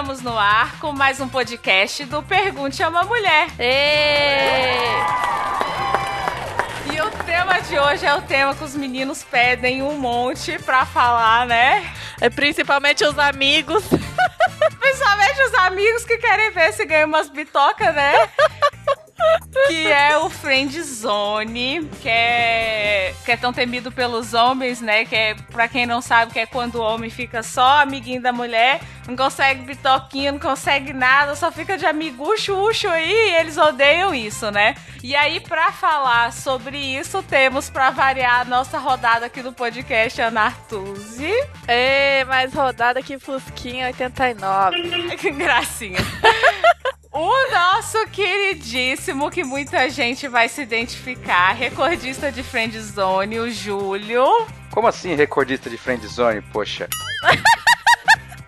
Estamos no ar com mais um podcast do Pergunte a uma Mulher. E o tema de hoje é o tema que os meninos pedem um monte pra falar, né? É principalmente os amigos. Principalmente os amigos que querem ver se ganha umas bitocas, né? que é o Friend Zone, que é, que é tão temido pelos homens, né? Que é, pra quem não sabe, que é quando o homem fica só amiguinho da mulher, não consegue bitoquinha, não consegue nada, só fica de amigucho, uxo aí, e eles odeiam isso, né? E aí, pra falar sobre isso, temos pra variar a nossa rodada aqui do podcast, Ana Artuzzi. Ê, mais rodada que Fusquinha 89. que gracinha. O nosso queridíssimo, que muita gente vai se identificar, recordista de Friendzone, o Júlio. Como assim recordista de Friendzone, poxa?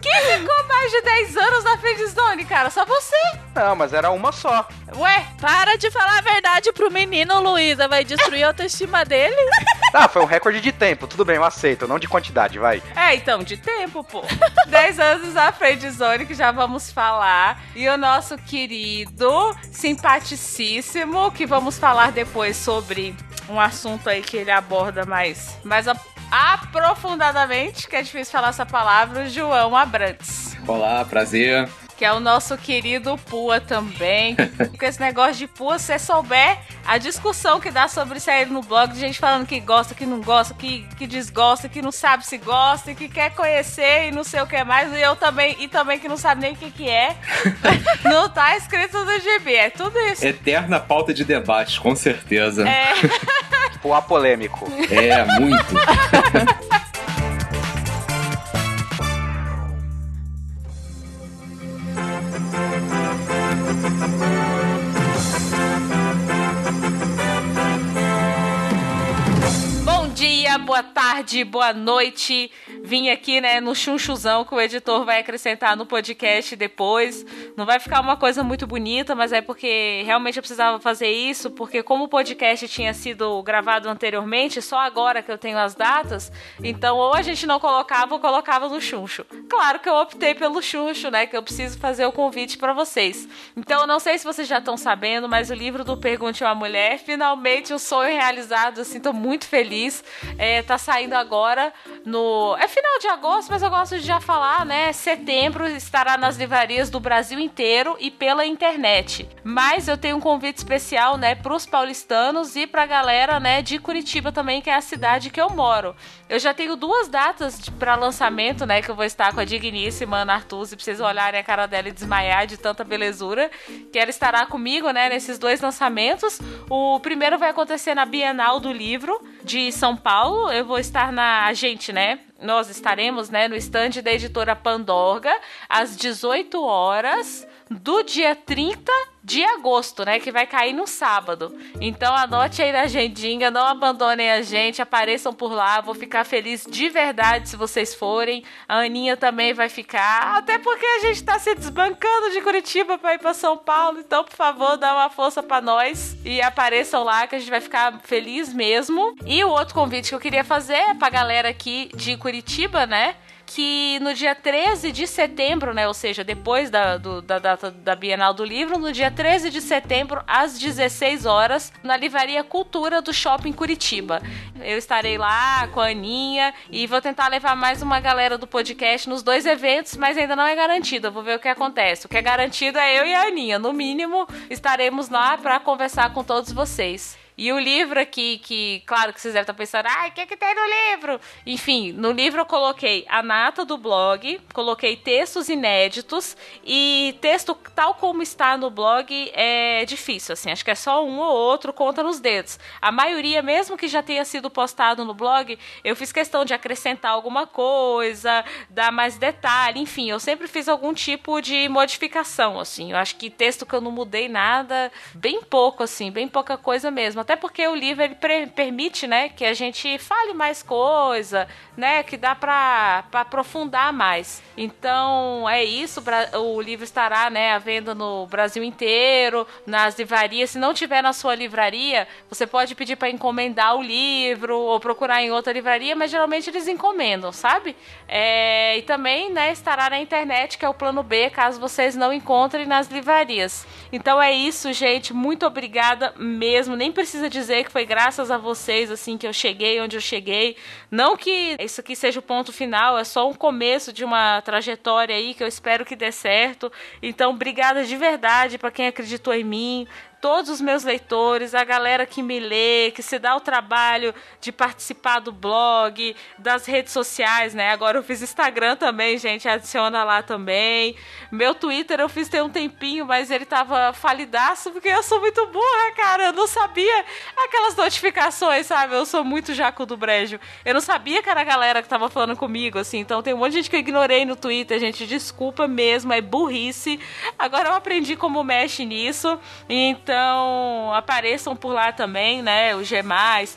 Quem ficou mais de 10 anos na Friendzone, cara? Só você. Não, mas era uma só. Ué? Para de falar a verdade pro menino, Luísa. Vai destruir a autoestima dele. Ah, foi um recorde de tempo. Tudo bem, eu aceito. Não de quantidade, vai. É, então, de tempo, pô. 10 anos na Friendzone, que já vamos falar. E o nosso querido, simpaticíssimo, que vamos falar depois sobre um assunto aí que ele aborda mais, mais aprofundadamente, que é difícil falar essa palavra, João Abrantes. Olá, prazer. Que é o nosso querido Pua também. Com esse negócio de Pua, se você souber a discussão que dá sobre isso aí no blog, de gente falando que gosta, que não gosta, que, que desgosta, que não sabe se gosta, que quer conhecer e não sei o que mais, e eu também, e também que não sabe nem o que, que é. não tá escrito no GB, é tudo isso. Eterna pauta de debate, com certeza. É. O apolêmico. É, muito. Boa tarde, boa noite. Vim aqui, né, no chunchuzão que o editor vai acrescentar no podcast depois. Não vai ficar uma coisa muito bonita, mas é porque realmente eu precisava fazer isso, porque como o podcast tinha sido gravado anteriormente, só agora que eu tenho as datas, então ou a gente não colocava ou colocava no chuncho. Claro que eu optei pelo chuncho, né, que eu preciso fazer o convite para vocês. Então eu não sei se vocês já estão sabendo, mas o livro do Pergunte a uma Mulher, finalmente um sonho realizado, assim, tô muito feliz. É, tá saindo agora no. É final de agosto, mas eu gosto de já falar, né? Setembro estará nas livrarias do Brasil inteiro e pela internet. Mas eu tenho um convite especial, né, pros paulistanos e pra galera, né, de Curitiba também, que é a cidade que eu moro. Eu já tenho duas datas para lançamento, né, que eu vou estar com a digníssima Ana Artuzzi, pra vocês olharem a cara dela e desmaiar de tanta belezura, que ela estará comigo, né, nesses dois lançamentos. O primeiro vai acontecer na Bienal do Livro de São Paulo. Eu vou estar na a gente, né? Nós estaremos, né, no estande da editora Pandorga às 18 horas do dia 30 de agosto, né? Que vai cair no sábado. Então anote aí na agendinha, não abandonem a gente, apareçam por lá. Vou ficar feliz de verdade se vocês forem. A Aninha também vai ficar. Até porque a gente tá se desbancando de Curitiba para ir para São Paulo. Então, por favor, dá uma força para nós e apareçam lá que a gente vai ficar feliz mesmo. E o outro convite que eu queria fazer é pra galera aqui de Curitiba, né? Que no dia 13 de setembro, né, ou seja, depois da, do, da data da Bienal do Livro, no dia 13 de setembro, às 16 horas, na Livraria Cultura do Shopping Curitiba. Eu estarei lá com a Aninha e vou tentar levar mais uma galera do podcast nos dois eventos, mas ainda não é garantido. Eu vou ver o que acontece. O que é garantido é eu e a Aninha. No mínimo, estaremos lá para conversar com todos vocês. E o livro aqui, que, claro que vocês devem estar pensando, ai, o que, que tem no livro? Enfim, no livro eu coloquei a nata do blog, coloquei textos inéditos e texto tal como está no blog é difícil, assim, acho que é só um ou outro, conta nos dedos. A maioria, mesmo que já tenha sido postado no blog, eu fiz questão de acrescentar alguma coisa, dar mais detalhe, enfim, eu sempre fiz algum tipo de modificação, assim. Eu acho que texto que eu não mudei nada, bem pouco, assim, bem pouca coisa mesmo Até porque o livro ele permite, né, que a gente fale mais coisa, né, que dá para aprofundar mais. Então é isso. O livro estará, né, à venda no Brasil inteiro, nas livrarias. Se não tiver na sua livraria, você pode pedir para encomendar o livro ou procurar em outra livraria, mas geralmente eles encomendam, sabe? É, e também, né, estará na internet, que é o plano B, caso vocês não encontrem nas livrarias. Então é isso, gente. Muito obrigada mesmo. Nem precisa dizer que foi graças a vocês assim que eu cheguei onde eu cheguei. Não que isso aqui seja o ponto final, é só um começo de uma trajetória aí que eu espero que dê certo. Então, obrigada de verdade para quem acreditou em mim, todos os meus leitores, a galera que me lê, que se dá o trabalho de participar do blog, das redes sociais, né? Agora eu fiz Instagram também, gente, adiciona lá também. Meu Twitter eu fiz tem um tempinho, mas ele tava falidaço porque eu sou muito burra, cara. Eu não sabia aquelas notificações, sabe? Eu sou muito jaco do brejo. Eu não sabia que era a galera que tava falando comigo, assim. Então tem um monte de gente que eu ignorei no Twitter, gente. Desculpa mesmo, é burrice. Agora eu aprendi como mexe nisso. Então então, apareçam por lá também, né? O G+,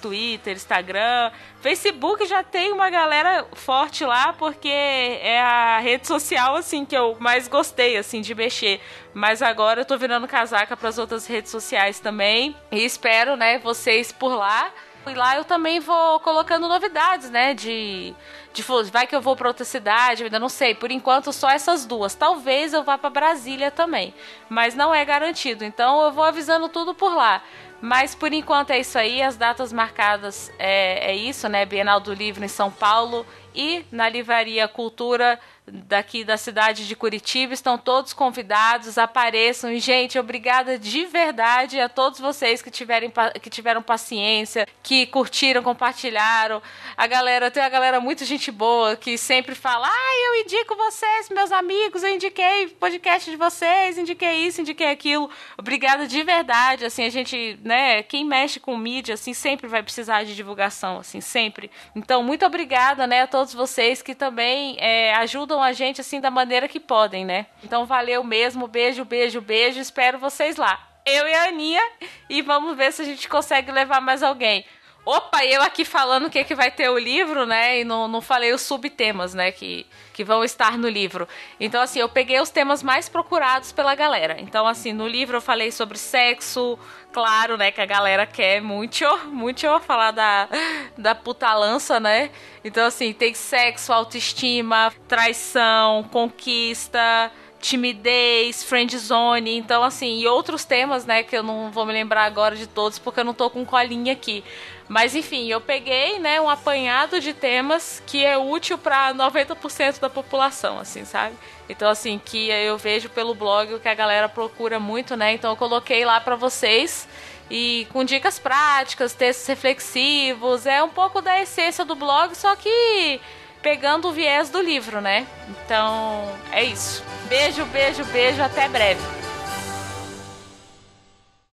Twitter, Instagram, Facebook já tem uma galera forte lá porque é a rede social assim que eu mais gostei assim de mexer. Mas agora eu tô virando casaca para as outras redes sociais também e espero, né, vocês por lá. E lá eu também vou colocando novidades, né, de de vai que eu vou para outra cidade, ainda não sei. Por enquanto, só essas duas. Talvez eu vá para Brasília também, mas não é garantido. Então, eu vou avisando tudo por lá. Mas por enquanto é isso aí. As datas marcadas é, é isso, né? Bienal do Livro em São Paulo e na Livraria Cultura daqui da cidade de Curitiba. Estão todos convidados, apareçam. E, gente, obrigada de verdade a todos vocês que, tiverem, que tiveram paciência, que curtiram, compartilharam. A galera, tem a galera muito gente boa que sempre fala: ah, eu indico vocês, meus amigos, eu indiquei podcast de vocês, indiquei isso, indiquei aquilo. Obrigada de verdade. Assim, a gente, né, quem mexe com mídia, assim, sempre vai precisar de divulgação, assim, sempre. Então, muito obrigada, né, a todos vocês que também é, ajudam ajudam a gente assim da maneira que podem, né? Então valeu mesmo, beijo, beijo, beijo, espero vocês lá. Eu e a Aninha e vamos ver se a gente consegue levar mais alguém. Opa, eu aqui falando o que, que vai ter o livro, né? E não, não falei os subtemas, né? Que, que vão estar no livro. Então, assim, eu peguei os temas mais procurados pela galera. Então, assim, no livro eu falei sobre sexo, claro, né? Que a galera quer muito, muito falar da, da putalança, né? Então, assim, tem sexo, autoestima, traição, conquista timidez, friend zone, então assim, e outros temas, né, que eu não vou me lembrar agora de todos porque eu não tô com colinha aqui. Mas enfim, eu peguei, né, um apanhado de temas que é útil para 90% da população, assim, sabe? Então assim, que eu vejo pelo blog que a galera procura muito, né? Então eu coloquei lá para vocês e com dicas práticas, textos reflexivos, é um pouco da essência do blog, só que pegando o viés do livro, né? Então, é isso. Beijo, beijo, beijo, até breve.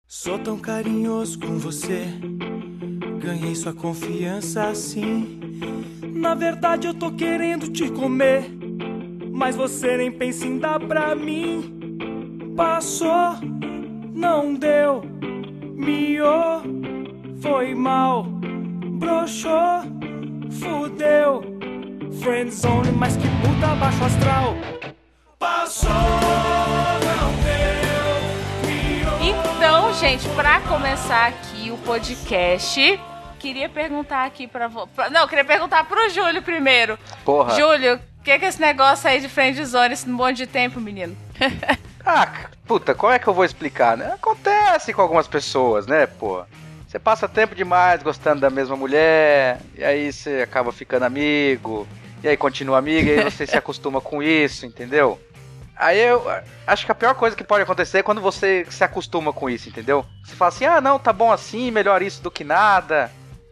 Sou tão carinhoso com você Ganhei sua confiança assim. Na verdade, eu tô querendo te comer. Mas você nem pensa em dar pra mim. Passou, não deu. Miou, foi mal. Broxou, fudeu. Friendzone, mas que puta baixo astral. Passou, não deu. Então, gente, pra começar aqui o podcast, queria perguntar aqui pra, vo... Não, queria perguntar pro Júlio primeiro. Porra. Júlio, o que, que é esse negócio aí de friendzone, esse monte de tempo, menino? ah, puta, como é que eu vou explicar, né? Acontece com algumas pessoas, né, pô? Você passa tempo demais gostando da mesma mulher, e aí você acaba ficando amigo, e aí continua amigo, e aí você se acostuma com isso, entendeu? Aí eu acho que a pior coisa que pode acontecer é quando você se acostuma com isso, entendeu? Você fala assim, ah, não, tá bom assim, melhor isso do que nada.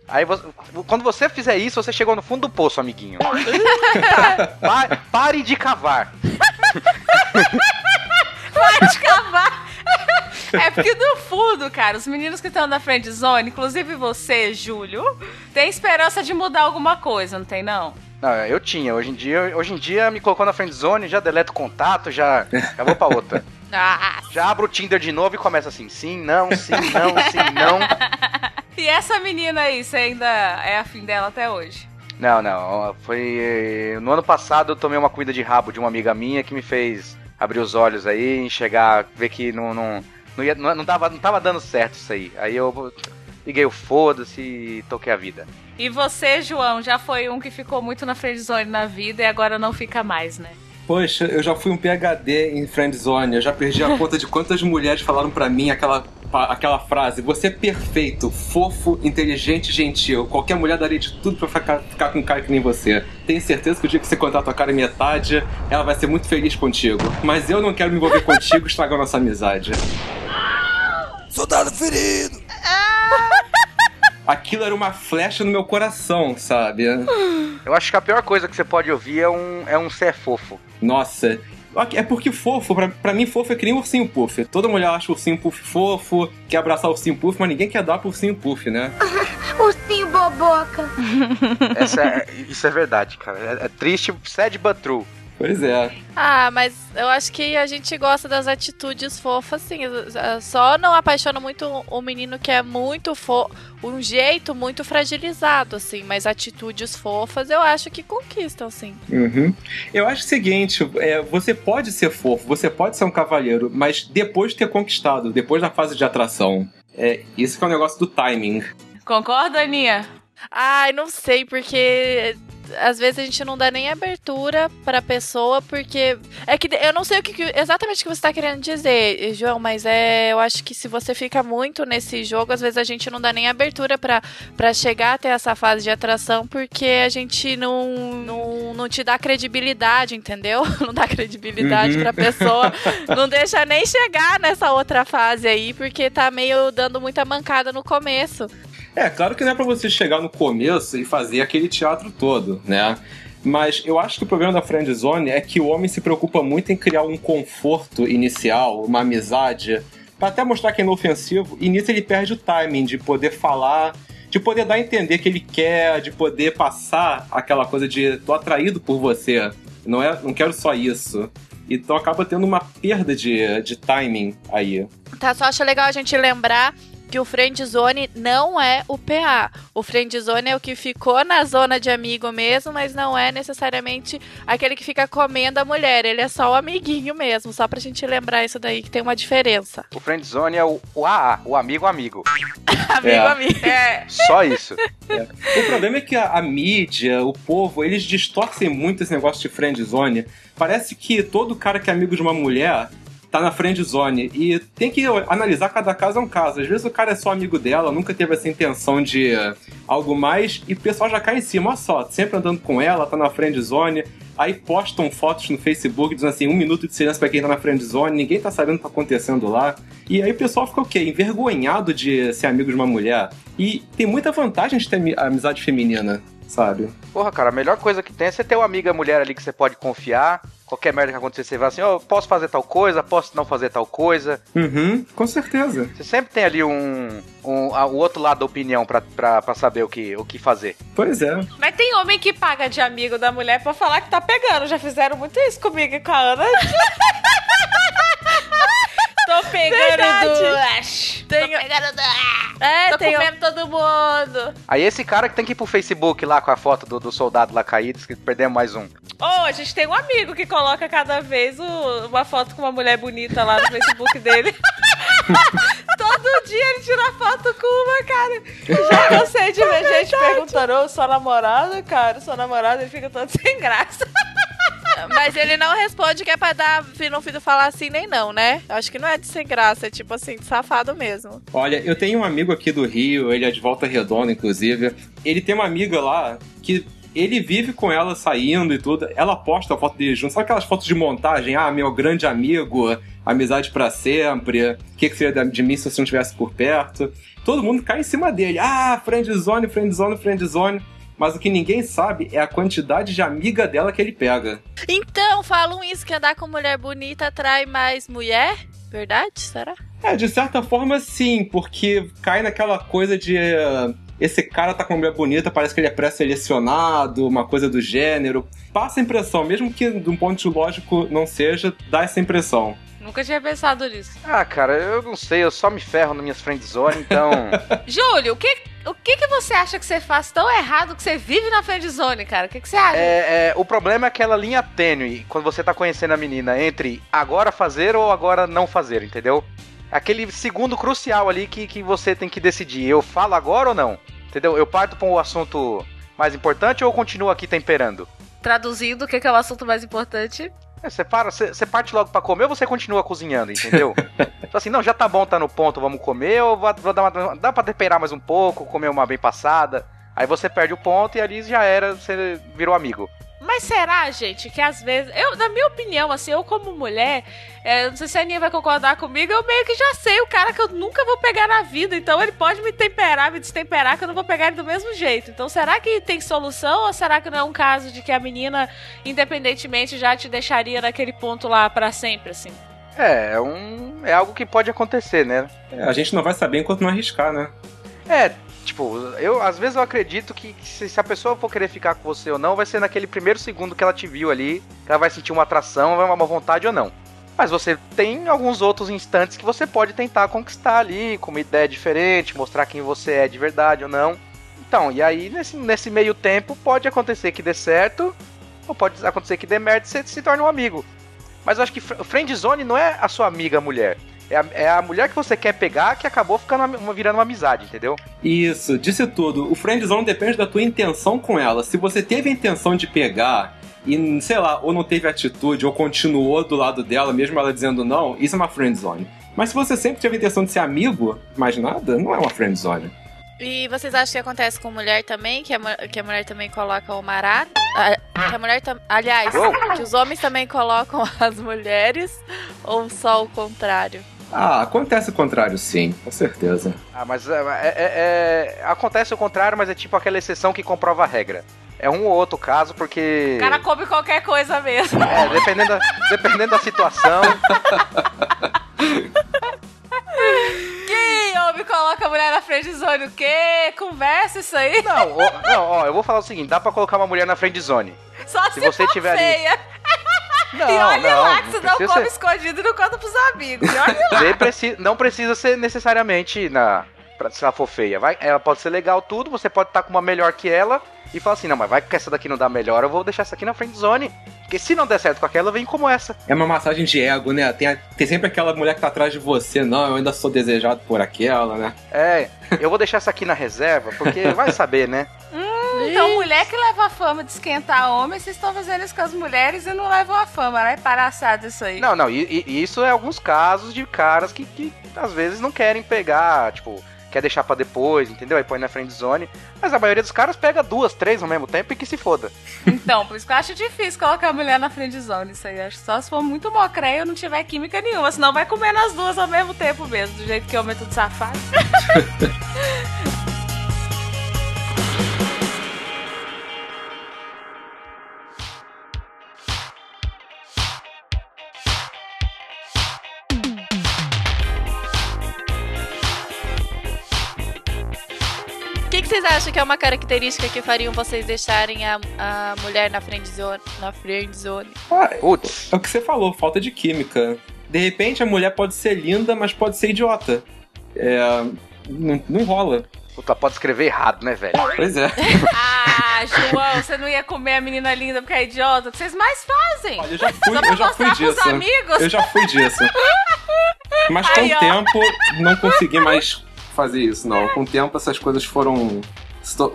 Aí você, quando você fizer isso, você chegou no fundo do poço, amiguinho. pa, pare de cavar. Pare de cavar. É porque no fundo, cara, os meninos que estão na friend zone, inclusive você, Júlio, tem esperança de mudar alguma coisa, não tem não? Não, eu tinha. Hoje em dia, hoje em dia me colocou na friend zone, já deleto o contato, já, já vou pra outra. Ah. Já abro o Tinder de novo e começa assim, sim, não, sim, não, sim, não. E essa menina aí, você ainda é afim dela até hoje? Não, não. Foi. No ano passado eu tomei uma comida de rabo de uma amiga minha que me fez abrir os olhos aí, enxergar, ver que não. Não, não, ia, não, não, tava, não tava dando certo isso aí. Aí eu liguei o foda-se e toquei a vida. E você, João, já foi um que ficou muito na friendzone na vida e agora não fica mais, né? Poxa, eu já fui um PhD em friendzone. Eu já perdi a conta de quantas mulheres falaram pra mim aquela, aquela frase: Você é perfeito, fofo, inteligente, gentil. Qualquer mulher daria de tudo pra ficar, ficar com um cara que nem você. Tenho certeza que o dia que você contar a tua cara metade, ela vai ser muito feliz contigo. Mas eu não quero me envolver contigo e estragar nossa amizade. Soldado ferido! Aquilo era uma flecha no meu coração, sabe? Eu acho que a pior coisa que você pode ouvir é um, é um ser fofo. Nossa. É porque fofo, pra, pra mim fofo é que nem ursinho puff. Toda mulher acha o ursinho puff fofo, quer abraçar o ursinho puff, mas ninguém quer dar pro ursinho puff, né? Ursinho boboca. Essa é- isso é verdade, cara. É, é triste, sad but true. Pois é. Ah, mas eu acho que a gente gosta das atitudes fofas, sim. Só não apaixona muito o menino que é muito fofo, um jeito muito fragilizado, assim. Mas atitudes fofas eu acho que conquistam, sim. Uhum. Eu acho o seguinte: é, você pode ser fofo, você pode ser um cavalheiro, mas depois de ter conquistado, depois da fase de atração. É, isso que é o negócio do timing. Concorda, Aninha? Ai, não sei, porque às vezes a gente não dá nem abertura pra pessoa, porque. É que eu não sei o que, exatamente o que você tá querendo dizer, João, mas é. Eu acho que se você fica muito nesse jogo, às vezes a gente não dá nem abertura pra, pra chegar até essa fase de atração, porque a gente não, não, não te dá credibilidade, entendeu? Não dá credibilidade Uhum. pra pessoa. não deixa nem chegar nessa outra fase aí, porque tá meio dando muita mancada no começo. É, claro que não é pra você chegar no começo e fazer aquele teatro todo, né? Mas eu acho que o problema da friendzone é que o homem se preocupa muito em criar um conforto inicial, uma amizade, pra até mostrar que é inofensivo, e nisso ele perde o timing de poder falar, de poder dar a entender que ele quer, de poder passar aquela coisa de tô atraído por você, não é, não quero só isso. Então acaba tendo uma perda de, de timing aí. Tá, só acho legal a gente lembrar que o friendzone não é o PA. O friendzone é o que ficou na zona de amigo mesmo, mas não é necessariamente aquele que fica comendo a mulher. Ele é só o amiguinho mesmo, só pra gente lembrar isso daí, que tem uma diferença. O friendzone é o, o AA, o amigo amigo. amigo, É. amigo. É. Só isso. O problema é que a, a mídia, o povo, eles distorcem muito esse negócio de friendzone. Parece que todo cara que é amigo de uma mulher tá na friendzone. E tem que analisar cada caso é um caso. Às vezes o cara é só amigo dela, nunca teve essa intenção de algo mais, e o pessoal já cai em cima. Olha só, sempre andando com ela, tá na friendzone. Aí postam fotos no Facebook dizendo assim, um minuto de silêncio pra quem tá na friendzone, ninguém tá sabendo o que tá acontecendo lá. E aí o pessoal fica o quê? Envergonhado de ser amigo de uma mulher. E tem muita vantagem de ter ami- amizade feminina, sabe? Porra, cara, a melhor coisa que tem é você ter uma amiga mulher ali que você pode confiar. Qualquer merda que acontecer, você vai assim, ó, posso fazer tal coisa, posso não fazer tal coisa. Uhum, com certeza. Você sempre tem ali um, um a- o outro lado da opinião pra, pra, pra saber o que, o que fazer. Pois é. Mas tem homem que paga de amigo da mulher pra falar que tá pegando. Já fizeram muito isso comigo e com a Ana. Tô pegando Verdade. Ash. Tem- Tô pegando do É, Tô tem comendo todo mundo. Aí esse cara que tem que ir pro Facebook lá com a foto do, do soldado lá caído, que perdemos mais um. Ô, a gente tem um amigo que coloca cada vez o- uma foto com uma mulher bonita lá no Facebook dele. Todo dia ele tira foto com uma, cara. Já cansei de ver gente perguntando, ô, sua namorada, cara, sua namorada, ele fica todo sem graça. Mas ele não responde que é pra dar, não filho falar assim nem não, né? Acho que não é de sem graça, é tipo assim, de safado mesmo. Olha, eu tenho um amigo aqui do Rio, ele é de Volta Redonda, inclusive. Ele tem uma amiga lá que ele vive com ela saindo e tudo. Ela posta a foto dele junto. Sabe aquelas fotos de montagem? Ah, meu grande amigo, amizade pra sempre. O que, que seria de mim se você não estivesse por perto? Todo mundo cai em cima dele. Ah, friendzone, friendzone, friendzone. Mas o que ninguém sabe é a quantidade de amiga dela que ele pega. Então, falam isso, que andar com mulher bonita atrai mais mulher? Verdade? Será? É, de certa forma, sim, porque cai naquela coisa de. eh, Esse cara tá com uma mulher bonita, parece que ele é pré-selecionado, uma coisa do gênero. Passa a impressão, mesmo que de um ponto lógico não seja, dá essa impressão. Nunca tinha pensado nisso. Ah, cara, eu não sei, eu só me ferro nas minhas friendzone, então. Júlio, o que, o que, que você acha que você faz tão errado que você vive na friendzone, cara? O que, que você acha? é, é, o problema é aquela linha tênue quando você tá conhecendo a menina entre agora fazer ou agora não fazer, entendeu? Aquele segundo crucial ali que, que você tem que decidir. Eu falo agora ou não? Entendeu? Eu parto para um assunto mais importante ou continuo aqui temperando? Traduzindo, o que, que é o assunto mais importante? É, você para, você, você parte logo pra comer ou você continua cozinhando, entendeu? Então assim, não, já tá bom, tá no ponto, vamos comer, ou vou, vou dar uma, dá pra temperar mais um pouco, comer uma bem passada. Aí você perde o ponto e ali já era, você virou amigo. Mas será, gente, que às vezes. Eu, na minha opinião, assim, eu como mulher, é, não sei se a Aninha vai concordar comigo, eu meio que já sei o cara que eu nunca vou pegar na vida. Então ele pode me temperar, me destemperar, que eu não vou pegar ele do mesmo jeito. Então será que tem solução ou será que não é um caso de que a menina, independentemente, já te deixaria naquele ponto lá para sempre, assim? É, é, um, é algo que pode acontecer, né? É, a gente não vai saber enquanto não arriscar, né? É, tipo, eu às vezes eu acredito que se, se, a pessoa for querer ficar com você ou não, vai ser naquele primeiro segundo que ela te viu ali, que ela vai sentir uma atração, uma vontade ou não. Mas você tem alguns outros instantes que você pode tentar conquistar ali, com uma ideia diferente, mostrar quem você é de verdade ou não. Então, e aí nesse, nesse meio tempo pode acontecer que dê certo, ou pode acontecer que dê merda e você se torne um amigo. Mas eu acho que o friend zone não é a sua amiga mulher. É a, é a, mulher que você quer pegar que acabou ficando uma, virando uma amizade, entendeu? Isso, disse tudo. O friendzone depende da tua intenção com ela. Se você teve a intenção de pegar e, sei lá, ou não teve atitude, ou continuou do lado dela, mesmo ela dizendo não, isso é uma friendzone. Mas se você sempre teve a intenção de ser amigo, mais nada, não é uma friendzone. E vocês acham que acontece com mulher também? Que a, que a mulher também coloca o marado? que a mulher tam, Aliás, que os homens também colocam as mulheres? Ou só o contrário? Ah, acontece o contrário, sim, com certeza. Ah, mas é, é, é, acontece o contrário, mas é tipo aquela exceção que comprova a regra. É um ou outro caso, porque. O cara come qualquer coisa mesmo. É, dependendo da, dependendo da situação. Que homem coloca a mulher na frente zone? O quê? Conversa isso aí? Não, ó, não, ó, eu vou falar o seguinte: dá pra colocar uma mulher na frente zone. Só se, se você for tiver feia. Ali... Não, e olha não, lá que você não, não come ser... escondido e não conta pros amigos. olha Preci... Não precisa ser necessariamente na. Pra, se ela for feia. Vai, ela pode ser legal tudo, você pode estar com uma melhor que ela e falar assim, não, mas vai que essa daqui não dá melhor, eu vou deixar essa aqui na friend zone. Porque se não der certo com aquela, vem como essa. É uma massagem de ego, né? Tem, a, tem sempre aquela mulher que tá atrás de você, não, eu ainda sou desejado por aquela, né? É, eu vou deixar essa aqui na reserva, porque vai saber, né? Hum, então, mulher que leva a fama de esquentar homem, vocês estão fazendo isso com as mulheres e não levam a fama, né? Palhaçada isso aí. Não, não, e, e, isso é alguns casos de caras que, que às vezes não querem pegar, tipo, quer deixar para depois, entendeu? Aí põe na friend zone. Mas a maioria dos caras pega duas, três ao mesmo tempo e que se foda. Então, por isso que eu acho difícil colocar a mulher na friend zone. Isso aí, acho só se for muito mocreia ou não tiver química nenhuma. Senão vai comer nas duas ao mesmo tempo mesmo, do jeito que é o método safado. vocês acham que é uma característica que fariam vocês deixarem a, a mulher na friend zone? Na friend zone? Ah, Putz. é o que você falou, falta de química. De repente a mulher pode ser linda, mas pode ser idiota. É, não, não rola. Puta, pode escrever errado, né, velho? Pois é. ah, João, você não ia comer a menina linda porque é idiota. O que vocês mais fazem? Olha, eu já fui, eu já fui disso. Amigos? Eu já fui disso. Mas com o tempo não consegui mais fazer isso, não. Com o tempo essas coisas foram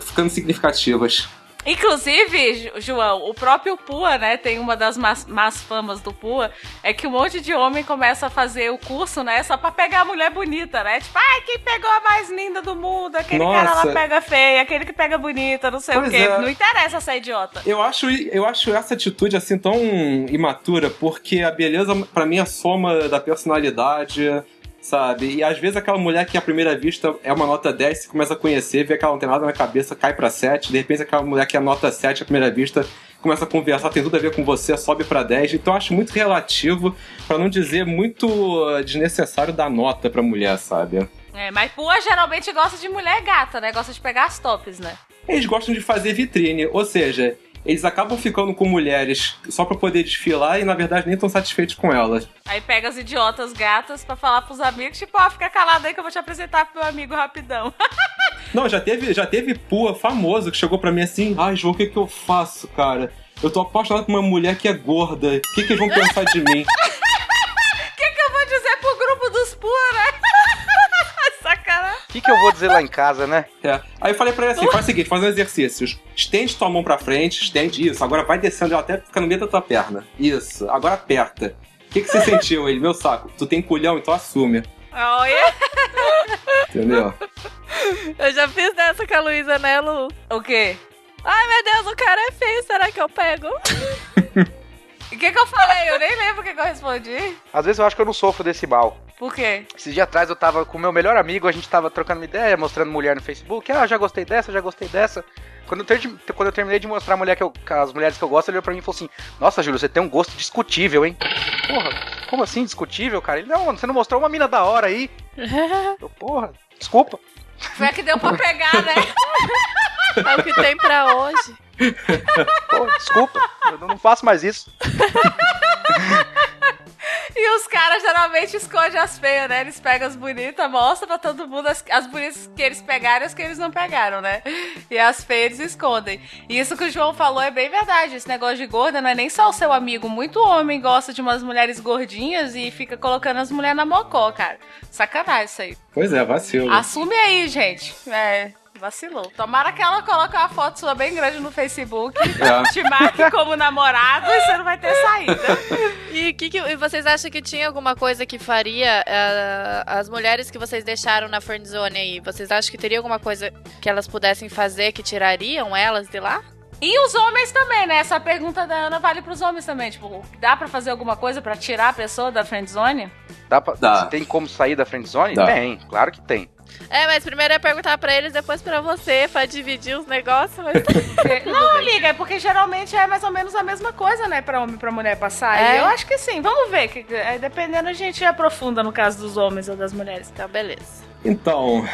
ficando significativas. Inclusive, João, o próprio Pua, né, tem uma das más, más, famas do Pua, é que um monte de homem começa a fazer o curso, né, só pra pegar a mulher bonita, né? Tipo, ai, quem pegou a mais linda do mundo? Aquele Nossa. cara lá pega feia, aquele que pega bonita, não sei pois o quê. É. Não interessa ser idiota. Eu acho, eu acho essa atitude, assim, tão imatura, porque a beleza, para mim, é a soma da personalidade, sabe? E às vezes aquela mulher que à primeira vista é uma nota 10, você começa a conhecer, vê que ela não tem nada na cabeça, cai para 7, de repente aquela mulher que é nota 7 à primeira vista começa a conversar, tem tudo a ver com você, sobe para 10. Então eu acho muito relativo, para não dizer muito uh, desnecessário dar nota pra mulher, sabe? É, mas Pua geralmente gosta de mulher gata, né? Gosta de pegar as tops, né? Eles gostam de fazer vitrine, ou seja, eles acabam ficando com mulheres só pra poder desfilar e na verdade nem tão satisfeitos com elas. Aí pega as idiotas gatas pra falar pros amigos, tipo, ó, fica calado aí que eu vou te apresentar pro meu amigo rapidão. Não, já teve, já teve pua famoso que chegou pra mim assim: ai, João, o que, que eu faço, cara? Eu tô apaixonado por uma mulher que é gorda. O que, que eles vão pensar de mim? O que, que eu vou dizer pro grupo dos pura? O que, que eu vou dizer lá em casa, né? É. Aí eu falei pra ele assim: faz o seguinte, faz um exercício. Estende tua mão pra frente, estende isso. Agora vai descendo ela até ficar no meio da tua perna. Isso. Agora aperta. O que, que você sentiu? Ele, meu saco, tu tem culhão, então assume. Olha. Entendeu? Eu já fiz dessa com a Luísa, né, Lu? O quê? Ai, meu Deus, o cara é feio, será que eu pego? O que, que eu falei? Eu nem lembro o que, que eu respondi. Às vezes eu acho que eu não sofro desse mal. Por quê? Esses dias atrás eu tava com o meu melhor amigo, a gente tava trocando uma ideia, mostrando mulher no Facebook. Ah, já gostei dessa, já gostei dessa. Quando eu, ter- quando eu terminei de mostrar a mulher que eu, as mulheres que eu gosto, ele olhou pra mim e falou assim: Nossa, Júlio, você tem um gosto discutível, hein? Porra, como assim discutível, cara? Ele, não, mano, você não mostrou uma mina da hora aí. Eu, porra, desculpa. Foi a que deu pra pegar, né? É o que tem pra hoje. Pô, desculpa, eu não faço mais isso. E os caras geralmente escondem as feias, né? Eles pegam as bonitas, mostram pra todo mundo as, as bonitas que eles pegaram e as que eles não pegaram, né? E as feias eles escondem. E isso que o João falou é bem verdade. Esse negócio de gorda não é nem só o seu amigo. Muito homem gosta de umas mulheres gordinhas e fica colocando as mulheres na mocó, cara. Sacanagem isso aí. Pois é, vacilo. Assume aí, gente. É. Vacilou. Tomara que ela coloque uma foto sua bem grande no Facebook, É. te marque como namorado e você não vai ter saída. E, que que- e vocês acham que tinha alguma coisa que faria eh, as mulheres que vocês deixaram na friendzone aí? Vocês acham que teria alguma coisa que elas pudessem fazer que tirariam elas de lá? E os homens também, né? Essa pergunta da Ana vale pros homens também. Tipo, dá pra fazer alguma coisa pra tirar a pessoa da friendzone? Dá pra, Dá. Tem como sair da friendzone? Dá. Tem, claro que tem. É, mas primeiro é perguntar pra eles, depois pra você, pra dividir os negócios. Mas... Não, amiga, é porque geralmente é mais ou menos a mesma coisa, né? Pra homem e pra mulher passar. É? Eu acho que sim. Vamos ver. Que, aí, dependendo, a gente aprofunda no caso dos homens ou das mulheres. Então, beleza. Então.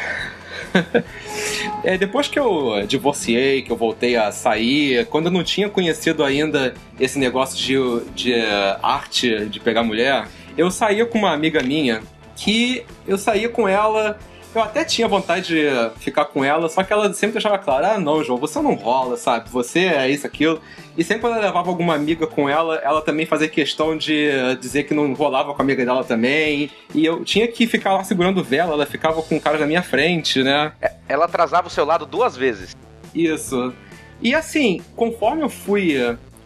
é, depois que eu divorciei, que eu voltei a sair, quando eu não tinha conhecido ainda esse negócio de, de eh, arte de pegar mulher, eu saía com uma amiga minha que eu saía com ela. Eu até tinha vontade de ficar com ela, só que ela sempre deixava claro: ah, não, João, você não rola, sabe? Você é isso, aquilo. E sempre quando eu levava alguma amiga com ela, ela também fazia questão de dizer que não rolava com a amiga dela também. E eu tinha que ficar lá segurando vela, ela ficava com o cara na minha frente, né? Ela atrasava o seu lado duas vezes. Isso. E assim, conforme eu fui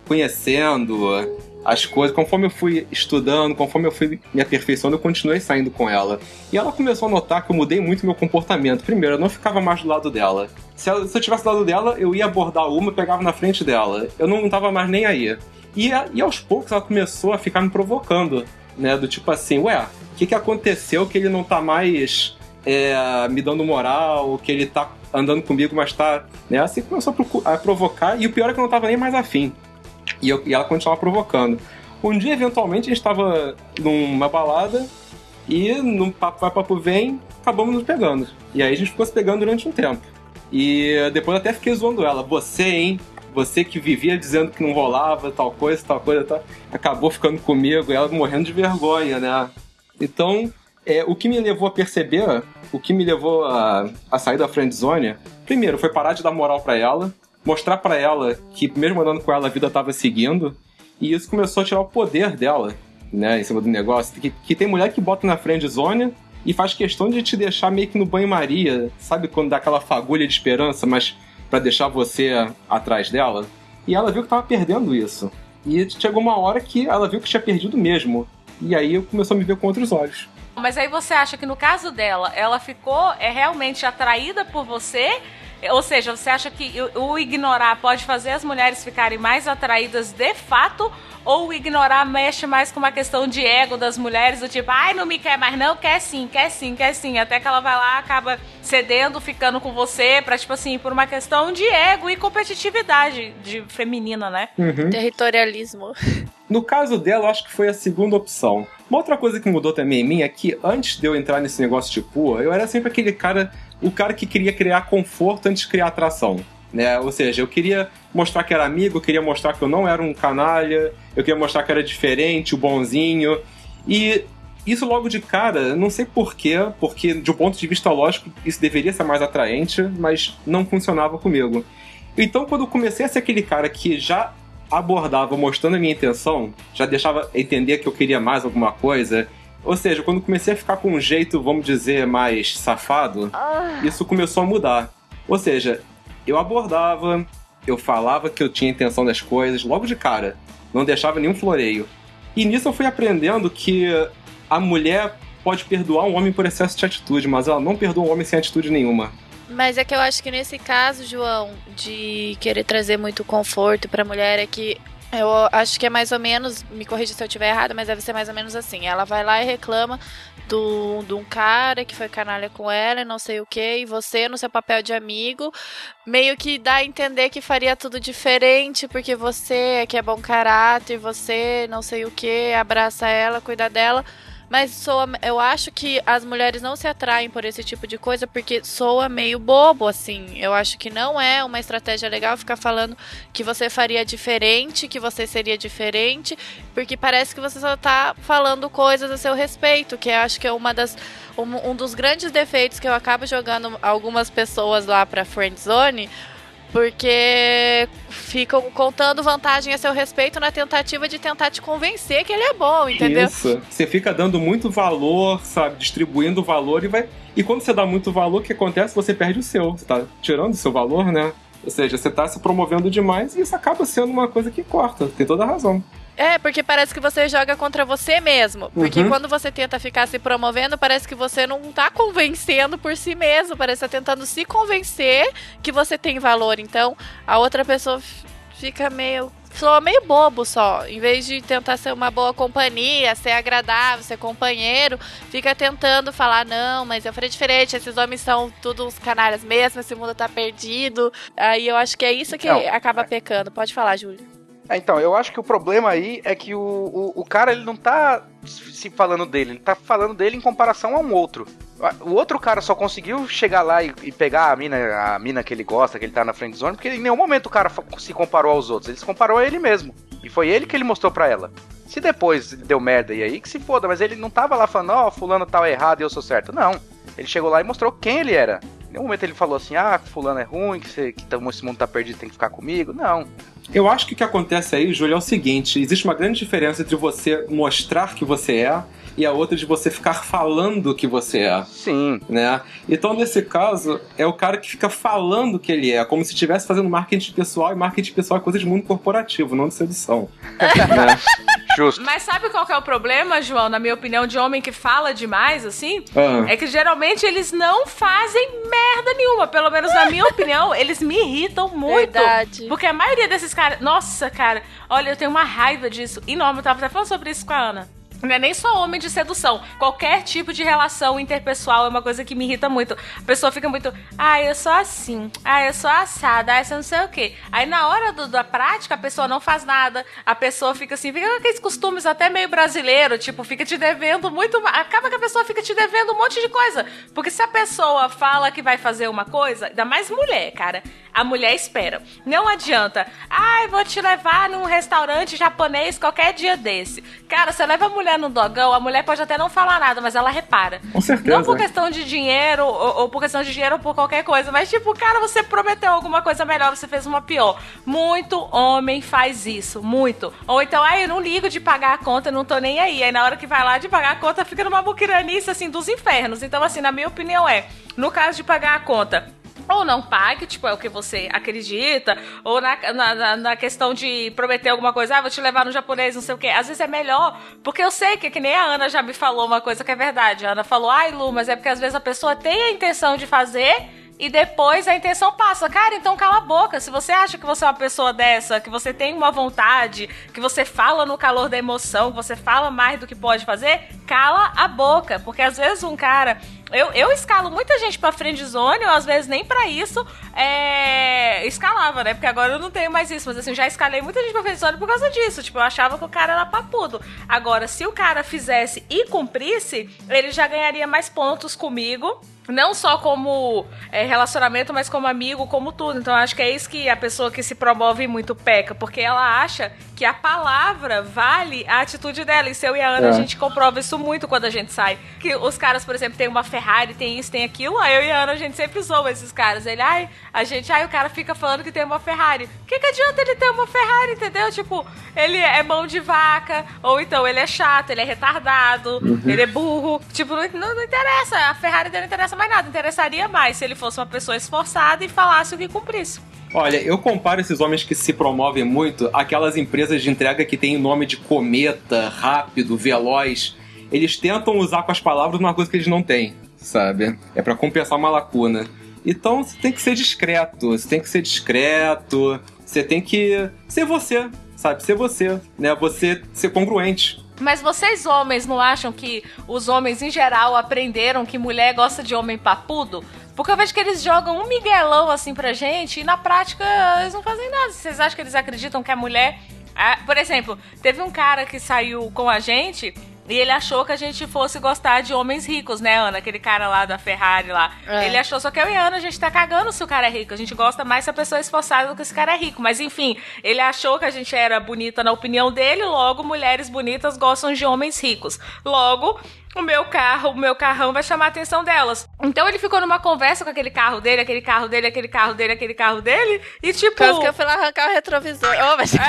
conhecendo as coisas, conforme eu fui estudando, conforme eu fui me aperfeiçoando, eu continuei saindo com ela. E ela começou a notar que eu mudei muito meu comportamento. Primeiro, eu não ficava mais do lado dela. Se, ela- se eu tivesse do lado dela, eu ia abordar uma e pegava na frente dela. Eu não tava mais nem aí. E, a- e aos poucos ela começou a ficar me provocando, né? Do tipo assim, ué, o que, que aconteceu que ele não tá mais é, me dando moral, que ele tá andando comigo, mas tá. Né? Assim começou a provocar, e o pior é que eu não tava nem mais afim. E, eu- e ela continuava provocando. Um dia, eventualmente, a gente tava numa balada e num papo vai, papo vem, acabamos nos pegando. E aí a gente ficou se pegando durante um tempo. E depois até fiquei zoando ela. Você, hein? Você que vivia dizendo que não rolava, tal coisa, tal coisa, tal. Acabou ficando comigo, ela morrendo de vergonha, né? Então, é, o que me levou a perceber, o que me levou a, a sair da friendzone, primeiro foi parar de dar moral pra ela, mostrar pra ela que mesmo andando com ela a vida tava seguindo, e isso começou a tirar o poder dela, né, em cima do negócio. Que, que tem mulher que bota na friendzone e faz questão de te deixar meio que no banho-maria, sabe quando dá aquela fagulha de esperança, mas pra deixar você atrás dela? E ela viu que tava perdendo isso. E chegou uma hora que ela viu que tinha perdido mesmo. E aí começou a me ver com outros olhos. Mas aí você acha que no caso dela, ela ficou é realmente atraída por você? Ou seja, você acha que o ignorar pode fazer as mulheres ficarem mais atraídas de fato? Ou ignorar mexe mais com uma questão de ego das mulheres, do tipo, ai, não me quer mais não? Quer sim, quer sim, quer sim. Até que ela vai lá, acaba cedendo, ficando com você, pra, tipo assim, por uma questão de ego e competitividade de feminina, né? Territorialismo. No caso dela, eu acho que foi a segunda opção. Uma outra coisa que mudou também em mim é que antes de eu entrar nesse negócio de pua, eu era sempre aquele cara, o cara que queria criar conforto antes de criar atração. Né? Ou seja, eu queria mostrar que era amigo, eu queria mostrar que eu não era um canalha, eu queria mostrar que era diferente, o bonzinho. E isso logo de cara, não sei porquê, porque de um ponto de vista lógico, isso deveria ser mais atraente, mas não funcionava comigo. Então, quando eu comecei a ser aquele cara que já abordava mostrando a minha intenção, já deixava entender que eu queria mais alguma coisa, ou seja, quando comecei a ficar com um jeito, vamos dizer, mais safado, isso começou a mudar. Ou seja, eu abordava, eu falava que eu tinha intenção das coisas logo de cara, não deixava nenhum floreio. E nisso eu fui aprendendo que a mulher pode perdoar um homem por excesso de atitude, mas ela não perdoa um homem sem atitude nenhuma. Mas é que eu acho que nesse caso, João, de querer trazer muito conforto pra mulher, é que eu acho que é mais ou menos, me corrija se eu estiver errado, mas deve ser mais ou menos assim. Ela vai lá e reclama do, de um cara que foi canalha com ela e não sei o que, e você, no seu papel de amigo, meio que dá a entender que faria tudo diferente, porque você é que é bom caráter, você não sei o que, abraça ela, cuida dela. Mas soa, eu acho que as mulheres não se atraem por esse tipo de coisa porque soa meio bobo, assim. Eu acho que não é uma estratégia legal ficar falando que você faria diferente, que você seria diferente, porque parece que você só tá falando coisas a seu respeito, que eu acho que é uma das um, um dos grandes defeitos que eu acabo jogando algumas pessoas lá pra friend zone, porque ficam contando vantagem a seu respeito na tentativa de tentar te convencer que ele é bom, entendeu? Isso. Você fica dando muito valor, sabe? Distribuindo valor e vai. E quando você dá muito valor, o que acontece? Você perde o seu. Você tá tirando o seu valor, né? Ou seja, você tá se promovendo demais e isso acaba sendo uma coisa que corta. Tem toda a razão. É, porque parece que você joga contra você mesmo. Porque Uhum. quando você tenta ficar se promovendo, parece que você não tá convencendo por si mesmo. Parece que tá tentando se convencer que você tem valor. Então, a outra pessoa fica meio. Soa meio bobo só. Em vez de tentar ser uma boa companhia, ser agradável, ser companheiro, fica tentando falar: não, mas eu falei diferente, esses homens são todos uns canalhas mesmo, esse mundo tá perdido. Aí eu acho que é isso que Não, acaba pecando. Pode falar, Júlio. É, então, eu acho que o problema aí é que o, o, o cara ele não tá se falando dele, ele tá falando dele em comparação a um outro. O outro cara só conseguiu chegar lá e, e pegar a mina, a mina que ele gosta, que ele tá na friend zone, porque em nenhum momento o cara se comparou aos outros, ele se comparou a ele mesmo. E foi ele que ele mostrou pra ela. Se depois deu merda e aí que se foda, mas ele não tava lá falando, ó, fulano tá errado e eu sou certo. Não. Ele chegou lá e mostrou quem ele era. Em nenhum momento ele falou assim, ah, fulano é ruim, que, você, que esse mundo tá perdido, tem que ficar comigo. Não. Eu acho que o que acontece aí, Júlio, é o seguinte: existe uma grande diferença entre você mostrar que você é e a outra de você ficar falando que você é. Sim. Né? Então, nesse caso, é o cara que fica falando que ele é, como se estivesse fazendo marketing pessoal, e marketing pessoal é coisa de mundo corporativo, não de sedução. né? Justo. Mas sabe qual que é o problema, João, na minha opinião, de homem que fala demais, assim? Ah. É que geralmente eles não fazem merda nenhuma. Pelo menos na minha opinião, eles me irritam muito. Verdade. Porque a maioria desses caras. Nossa, cara, olha, eu tenho uma raiva disso enorme. Eu tava até falando sobre isso com a Ana. Não é nem só homem de sedução. Qualquer tipo de relação interpessoal é uma coisa que me irrita muito. A pessoa fica muito. Ah, eu sou assim. Ah, eu sou assada. Ah, eu não sei o quê. Aí na hora do- da prática, a pessoa não faz nada. A pessoa fica assim, fica com aqueles costumes até meio brasileiro. Tipo, fica te devendo muito. Acaba que a pessoa fica te devendo um monte de coisa. Porque se a pessoa fala que vai fazer uma coisa, ainda mais mulher, cara. A mulher espera. Não adianta. Ai, vou te levar num restaurante japonês qualquer dia desse. Cara, você leva a mulher no dogão, a mulher pode até não falar nada, mas ela repara. Com certeza. Não por questão de dinheiro, ou, ou por questão de dinheiro ou por qualquer coisa, mas tipo, cara, você prometeu alguma coisa melhor, você fez uma pior. Muito homem faz isso, muito. Ou então, ai, eu não ligo de pagar a conta, não tô nem aí. Aí na hora que vai lá de pagar a conta, fica numa buquiranice, assim, dos infernos. Então, assim, na minha opinião é, no caso de pagar a conta, ou não pague, tipo, é o que você acredita, ou na, na, na- questão de prometer alguma coisa, ah, vou te levar no japonês, não sei o quê. Às vezes é melhor, porque eu sei que, que nem a Ana já me falou uma coisa que é verdade. A Ana falou, ai, Lu, mas é porque às vezes a pessoa tem a intenção de fazer. E depois a intenção passa. Cara, então cala a boca. Se você acha que você é uma pessoa dessa, que você tem uma vontade, que você fala no calor da emoção, que você fala mais do que pode fazer, cala a boca. Porque às vezes um cara Eu, eu escalo muita gente pra friendzone, ou às vezes nem pra isso é, escalava, né? Porque agora eu não tenho mais isso. Mas assim, já escalei muita gente pra friendzone por causa disso. Tipo, eu achava que o cara era papudo. Agora, se o cara fizesse e cumprisse, ele já ganharia mais pontos comigo não só como é, relacionamento, mas como amigo, como tudo. Então acho que é isso que a pessoa que se promove muito peca, porque ela acha que a palavra vale a atitude dela. E se eu e a Ana, é. a gente comprova isso muito quando a gente sai. Que os caras, por exemplo, tem uma Ferrari, tem isso, tem aquilo. Aí eu e a Ana, a gente sempre zoa esses caras. Ele, ai, a gente, ai, o cara fica falando que tem uma Ferrari. O que, que adianta ele ter uma Ferrari, entendeu? Tipo, ele é mão de vaca, ou então ele é chato, ele é retardado, uhum. ele é burro. Tipo, não, não, não interessa. A Ferrari dele não interessa mais nada. Interessaria mais se ele fosse uma pessoa esforçada e falasse o que cumprisse. Olha, eu comparo esses homens que se promovem muito àquelas empresas de entrega que têm nome de cometa, rápido, veloz. Eles tentam usar com as palavras uma coisa que eles não têm, sabe? É para compensar uma lacuna. Então você tem que ser discreto, você tem que ser discreto, você tem que ser você, sabe? Ser você, né? Você ser congruente. Mas vocês homens não acham que os homens em geral aprenderam que mulher gosta de homem papudo? Porque eu vejo que eles jogam um miguelão assim pra gente e na prática eles não fazem nada. Vocês acham que eles acreditam que a mulher. por exemplo, teve um cara que saiu com a gente e ele achou que a gente fosse gostar de homens ricos, né, Ana? Aquele cara lá da Ferrari lá. É. Ele achou, só que eu e Ana, a gente tá cagando se o cara é rico. A gente gosta mais se a pessoa é esforçada do que esse cara é rico. Mas enfim, ele achou que a gente era bonita na opinião dele, logo mulheres bonitas gostam de homens ricos. Logo, o meu carro, o meu carrão vai chamar a atenção delas. Então ele ficou numa conversa com aquele carro dele, aquele carro dele, aquele carro dele, aquele carro dele, e tipo. Quase que eu fui lá arrancar o retrovisor. Oh, mas... é.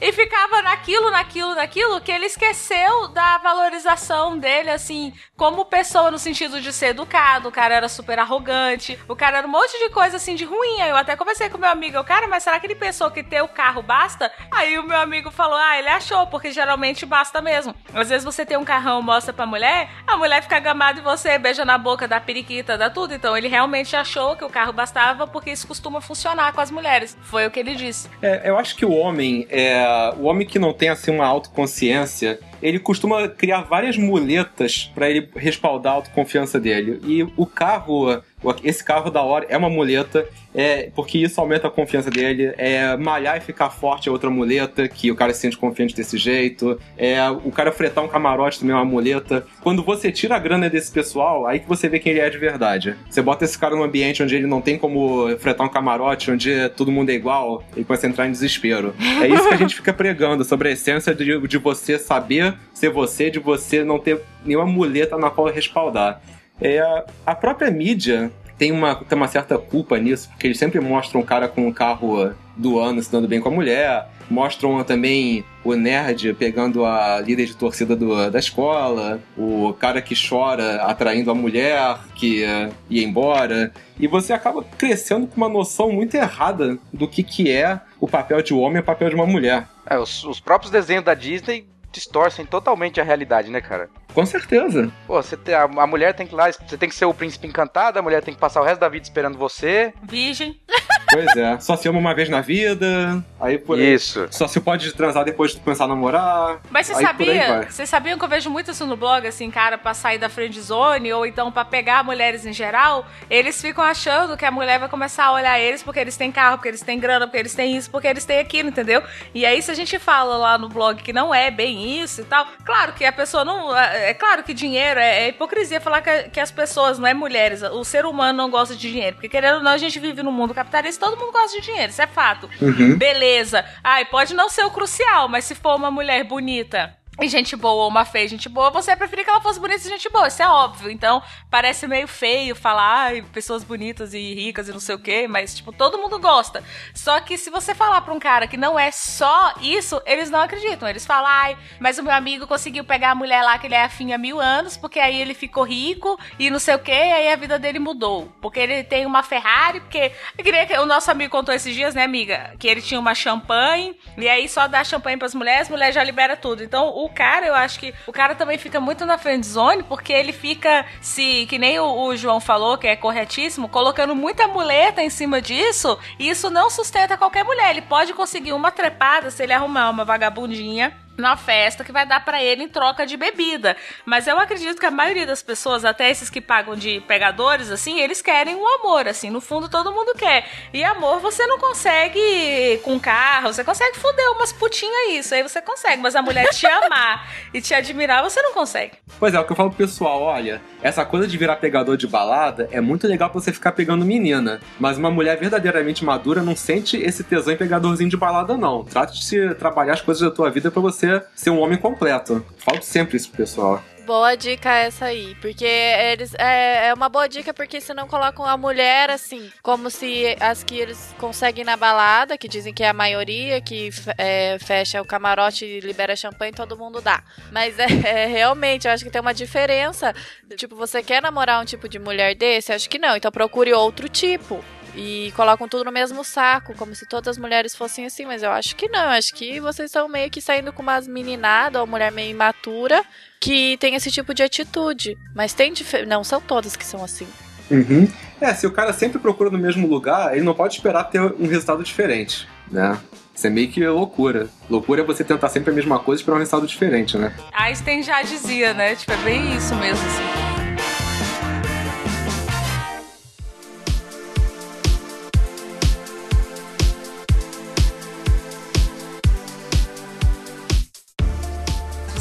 e ficava naquilo, naquilo, naquilo, que ele esqueceu da valorização dele, assim, como pessoa, no sentido de ser educado. O cara era super arrogante, o cara era um monte de coisa assim de ruim. Aí eu até conversei com meu amigo, cara, mas será que ele pensou que ter o carro basta? Aí o meu amigo falou, ah, ele achou, porque geralmente basta mesmo. Às vezes você tem um carrão, mostra pra mulher, a mulher fica gamada em você, beija na boca, dá periquita, dá tudo. Então ele realmente achou que o carro bastava porque isso costuma funcionar com as mulheres. Foi o que ele disse. É, eu acho que o homem, é, o homem que não tem assim uma autoconsciência, ele costuma criar várias muletas para ele respaldar a autoconfiança dele. E o carro esse carro da hora é uma muleta, é, porque isso aumenta a confiança dele. É, malhar e ficar forte é outra muleta, que o cara se sente confiante desse jeito. É, o cara fretar um camarote também é uma muleta. Quando você tira a grana desse pessoal, aí que você vê quem ele é de verdade. Você bota esse cara num ambiente onde ele não tem como fretar um camarote, onde todo mundo é igual, e começa a entrar em desespero. É isso que a gente fica pregando, sobre a essência de, de você saber ser você, de você não ter nenhuma muleta na qual respaldar. É, a própria mídia tem uma, tem uma certa culpa nisso, porque eles sempre mostram um cara com um carro do ano se dando bem com a mulher, mostram também o nerd pegando a líder de torcida do, da escola, o cara que chora atraindo a mulher que uh, ia embora. E você acaba crescendo com uma noção muito errada do que, que é o papel de um homem e o papel de uma mulher. É, os, os próprios desenhos da Disney distorcem totalmente a realidade, né, cara? Com certeza. Pô, você tem, a, a, mulher tem que ir lá, você tem que ser o príncipe encantado, a mulher tem que passar o resto da vida esperando você. Virgem. Pois é, só se ama uma vez na vida, aí por Isso. Só se pode transar depois de começar a namorar. Mas você sabia, vocês sabiam que eu vejo muito isso no blog, assim, cara, pra sair da friend zone, ou então pra pegar mulheres em geral, eles ficam achando que a mulher vai começar a olhar eles porque eles têm carro, porque eles têm grana, porque eles têm isso, porque eles têm aquilo, entendeu? E aí se a gente fala lá no blog que não é bem isso e tal, claro que a pessoa não... É, é claro que dinheiro é, é hipocrisia falar que, que as pessoas, não é mulheres, o ser humano não gosta de dinheiro, porque querendo ou não, a gente vive num mundo capitalista todo mundo gosta de dinheiro, isso é fato. Uhum. Beleza. Ai, pode não ser o crucial, mas se for uma mulher bonita e gente boa ou uma feia gente boa, você preferir que ela fosse bonita e gente boa, isso é óbvio. Então, parece meio feio falar, ai, pessoas bonitas e ricas e não sei o quê, mas, tipo, todo mundo gosta. Só que se você falar pra um cara que não é só isso, eles não acreditam. Eles falam, ai, mas o meu amigo conseguiu pegar a mulher lá que ele é afim há mil anos, porque aí ele ficou rico e não sei o quê, aí a vida dele mudou. Porque ele tem uma Ferrari, porque. Eu queria que o nosso amigo contou esses dias, né, amiga? Que ele tinha uma champanhe, e aí só dá champanhe pras mulheres, as mulheres já libera tudo. Então, o cara, eu acho que o cara também fica muito na friend zone, porque ele fica se, que nem o, o João falou, que é corretíssimo, colocando muita muleta em cima disso, e isso não sustenta qualquer mulher. Ele pode conseguir uma trepada se ele arrumar uma vagabundinha na festa que vai dar para ele em troca de bebida. Mas eu acredito que a maioria das pessoas, até esses que pagam de pegadores, assim, eles querem o um amor, assim, no fundo todo mundo quer. E amor você não consegue com carro, você consegue foder umas putinhas isso, aí você consegue, mas a mulher te amar e te admirar, você não consegue. Pois é, o que eu falo pro pessoal, olha, essa coisa de virar pegador de balada é muito legal pra você ficar pegando menina, mas uma mulher verdadeiramente madura não sente esse tesão em pegadorzinho de balada, não. Trate de se trabalhar as coisas da tua vida para você ser um homem completo. Falo sempre isso pro pessoal. Boa dica essa aí, porque eles é, é uma boa dica porque se não colocam a mulher assim, como se as que eles conseguem na balada, que dizem que é a maioria, que é, fecha o camarote e libera champanhe, todo mundo dá. Mas é, é, realmente, eu acho que tem uma diferença. Tipo, você quer namorar um tipo de mulher desse? Acho que não. Então procure outro tipo e colocam tudo no mesmo saco, como se todas as mulheres fossem assim, mas eu acho que não, acho que vocês estão meio que saindo com umas meninadas ou mulher meio imatura que tem esse tipo de atitude. Mas tem não são todas que são assim. Uhum. É, se o cara sempre procura no mesmo lugar, ele não pode esperar ter um resultado diferente, né? Isso é meio que loucura. Loucura é você tentar sempre a mesma coisa e esperar um resultado diferente, né? Einstein já dizia, né? Tipo, é bem isso mesmo, assim.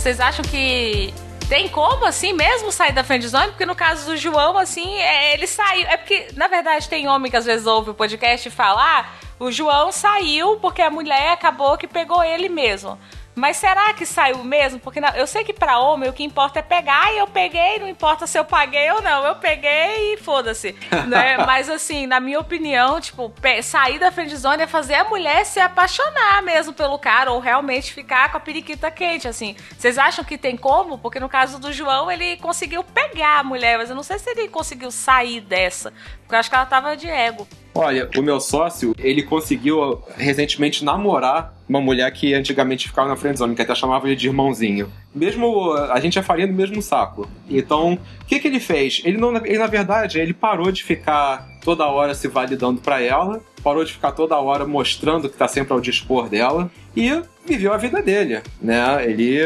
Vocês acham que tem como, assim, mesmo sair da friendzone? Porque no caso do João, assim, é, ele saiu. É porque, na verdade, tem homem que às vezes ouve o podcast e fala: ah, o João saiu porque a mulher acabou que pegou ele mesmo. Mas será que saiu mesmo? Porque não, eu sei que para homem o que importa é pegar e eu peguei, não importa se eu paguei ou não. Eu peguei e foda-se. né? Mas assim, na minha opinião, tipo, sair da friendzone é fazer a mulher se apaixonar mesmo pelo cara ou realmente ficar com a periquita quente, assim. Vocês acham que tem como? Porque no caso do João, ele conseguiu pegar a mulher, mas eu não sei se ele conseguiu sair dessa. Porque eu acho que ela tava de ego. Olha, o meu sócio, ele conseguiu recentemente namorar uma mulher que antigamente ficava na friendzone, que até chamava ele de irmãozinho. Mesmo a gente é farinha do mesmo saco. Então, o que, que ele fez? Ele, não, ele, na verdade, ele parou de ficar toda hora se validando para ela, parou de ficar toda hora mostrando que tá sempre ao dispor dela e viveu a vida dele, né? Ele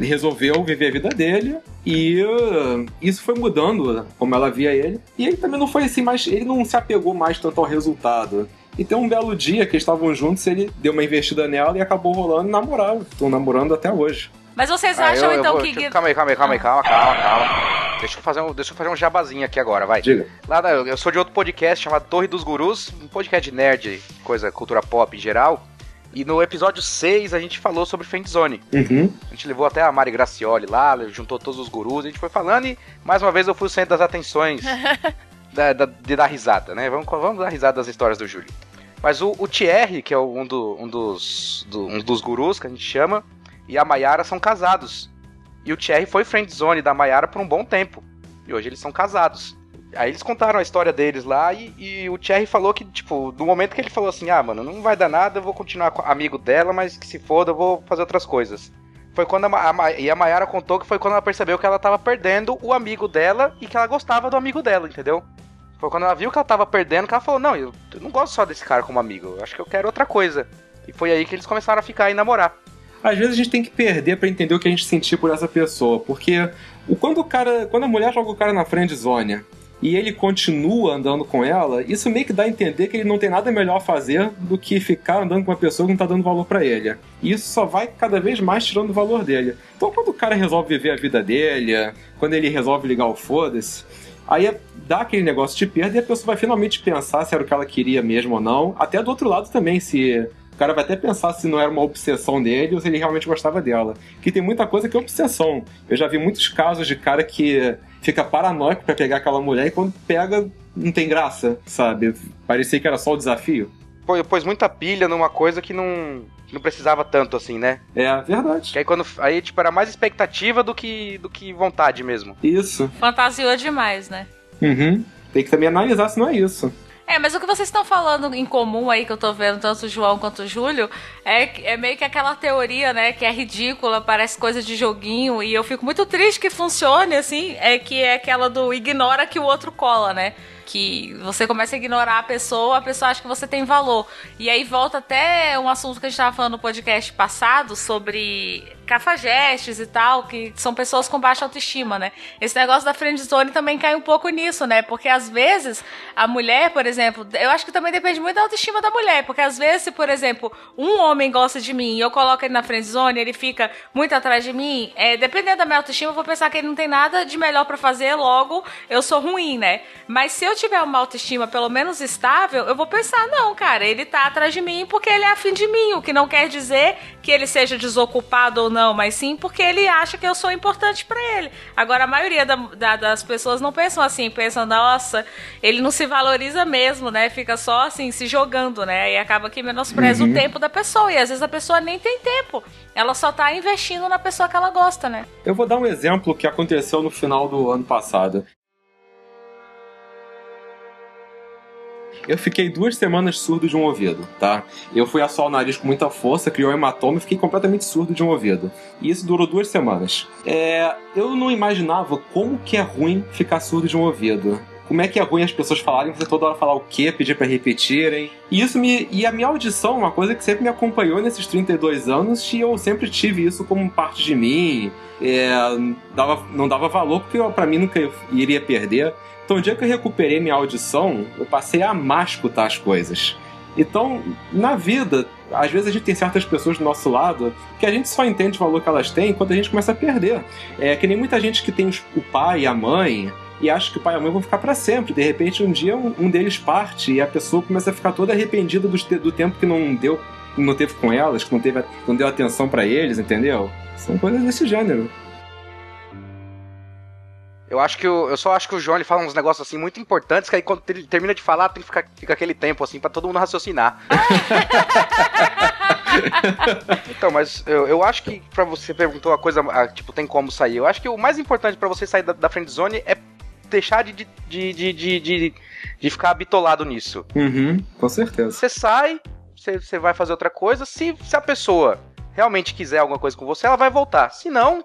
resolveu viver a vida dele e isso foi mudando como ela via ele. E ele também não foi assim, mas ele não se apegou mais tanto ao resultado. E tem um belo dia que eles estavam juntos, ele deu uma investida nela e acabou rolando e namoraram. Estão namorando até hoje. Mas vocês ah, acham eu, então eu vou, que. Calma aí, calma aí, calma aí, calma, calma, calma. Deixa eu fazer um, deixa eu fazer um jabazinho aqui agora, vai. Diga. Lá, eu sou de outro podcast chamado Torre dos Gurus, um podcast de nerd, coisa, cultura pop em geral. E no episódio 6 a gente falou sobre Friendzone. Uhum. A gente levou até a Mari Gracioli lá, juntou todos os gurus, a gente foi falando e mais uma vez eu fui o centro das atenções da, da, de dar risada, né? Vamos, vamos dar risada das histórias do Júlio. Mas o, o Thierry, que é um, do, um, dos, do, um dos gurus que a gente chama, e a Mayara são casados. E o Thierry foi friendzone da Mayara por um bom tempo. E hoje eles são casados. Aí eles contaram a história deles lá e, e, o Thierry falou que, tipo, no momento que ele falou assim, ah, mano, não vai dar nada, eu vou continuar amigo dela, mas que se foda, eu vou fazer outras coisas. Foi quando a, a, e a Mayara contou que foi quando ela percebeu que ela tava perdendo o amigo dela e que ela gostava do amigo dela, entendeu? Foi quando ela viu que ela tava perdendo que ela falou, não, eu, não gosto só desse cara como amigo, eu acho que eu quero outra coisa. E foi aí que eles começaram a ficar e namorar. Às vezes a gente tem que perder para entender o que a gente sentir por essa pessoa, porque quando o cara, quando a mulher joga o cara na friend zone e ele continua andando com ela, isso meio que dá a entender que ele não tem nada melhor a fazer do que ficar andando com uma pessoa que não tá dando valor para ele. E isso só vai cada vez mais tirando o valor dele. Então quando o cara resolve viver a vida dele, quando ele resolve ligar o foda-se, aí é, dá aquele negócio de perda e a pessoa vai finalmente pensar se era o que ela queria mesmo ou não. Até do outro lado também, se o cara vai até pensar se não era uma obsessão dele ou se ele realmente gostava dela. Que tem muita coisa que é obsessão. Eu já vi muitos casos de cara que fica paranoico para pegar aquela mulher e quando pega, não tem graça, sabe? Parecia que era só o desafio. Pô, pôs muita pilha numa coisa que não, não precisava tanto assim, né? É, verdade. Que aí quando aí tipo era mais expectativa do que do que vontade mesmo. Isso. Fantasiou demais, né? Uhum. Tem que também analisar se não é isso. É, mas o que vocês estão falando em comum aí, que eu tô vendo tanto o João quanto o Júlio, é, é meio que aquela teoria, né, que é ridícula, parece coisa de joguinho, e eu fico muito triste que funcione, assim, é que é aquela do ignora que o outro cola, né? Que você começa a ignorar a pessoa, a pessoa acha que você tem valor. E aí volta até um assunto que a gente estava falando no podcast passado sobre cafajestes e tal, que são pessoas com baixa autoestima, né? Esse negócio da friendzone também cai um pouco nisso, né? Porque às vezes a mulher, por exemplo, eu acho que também depende muito da autoestima da mulher, porque às vezes, se, por exemplo, um homem gosta de mim e eu coloco ele na friendzone, ele fica muito atrás de mim, é, dependendo da minha autoestima, eu vou pensar que ele não tem nada de melhor para fazer, logo eu sou ruim, né? Mas se eu tiver uma autoestima pelo menos estável, eu vou pensar, não, cara, ele tá atrás de mim porque ele é afim de mim, o que não quer dizer que ele seja desocupado ou não, mas sim porque ele acha que eu sou importante para ele. Agora, a maioria da, da, das pessoas não pensam assim, pensam, nossa, ele não se valoriza mesmo, né? Fica só assim, se jogando, né? E acaba que menospreza uhum. o tempo da pessoa. E às vezes a pessoa nem tem tempo. Ela só tá investindo na pessoa que ela gosta, né? Eu vou dar um exemplo que aconteceu no final do ano passado. Eu fiquei duas semanas surdo de um ouvido, tá? Eu fui assoar o nariz com muita força, criou um hematoma e fiquei completamente surdo de um ouvido. E isso durou duas semanas. É, eu não imaginava como que é ruim ficar surdo de um ouvido como é que é ruim as pessoas falarem, você toda hora falar o quê, pedir para repetirem. E isso me. E a minha audição uma coisa que sempre me acompanhou nesses 32 anos e eu sempre tive isso como parte de mim. É, dava, não dava valor porque para mim nunca iria perder. Então, o dia que eu recuperei minha audição, eu passei a amar escutar as coisas. Então, na vida, às vezes a gente tem certas pessoas do nosso lado que a gente só entende o valor que elas têm quando a gente começa a perder. É que nem muita gente que tem o pai e a mãe e acha que o pai e a mãe vão ficar para sempre. De repente, um dia um, um, deles parte e a pessoa começa a ficar toda arrependida do, do tempo que não deu, não teve com elas, que não, teve, não deu atenção para eles, entendeu? São coisas desse gênero. Eu acho que o, eu só acho que o João ele fala uns negócios assim muito importantes que aí quando ele termina de falar tem que ficar fica aquele tempo assim para todo mundo raciocinar. então, mas eu, eu acho que para você perguntou a coisa, a, tipo, tem como sair. Eu acho que o mais importante para você sair da, da friend zone é deixar de, de, de, de, de, de ficar bitolado nisso. Uhum, com certeza. Você sai, você, você vai fazer outra coisa. Se, se a pessoa realmente quiser alguma coisa com você, ela vai voltar. Se não,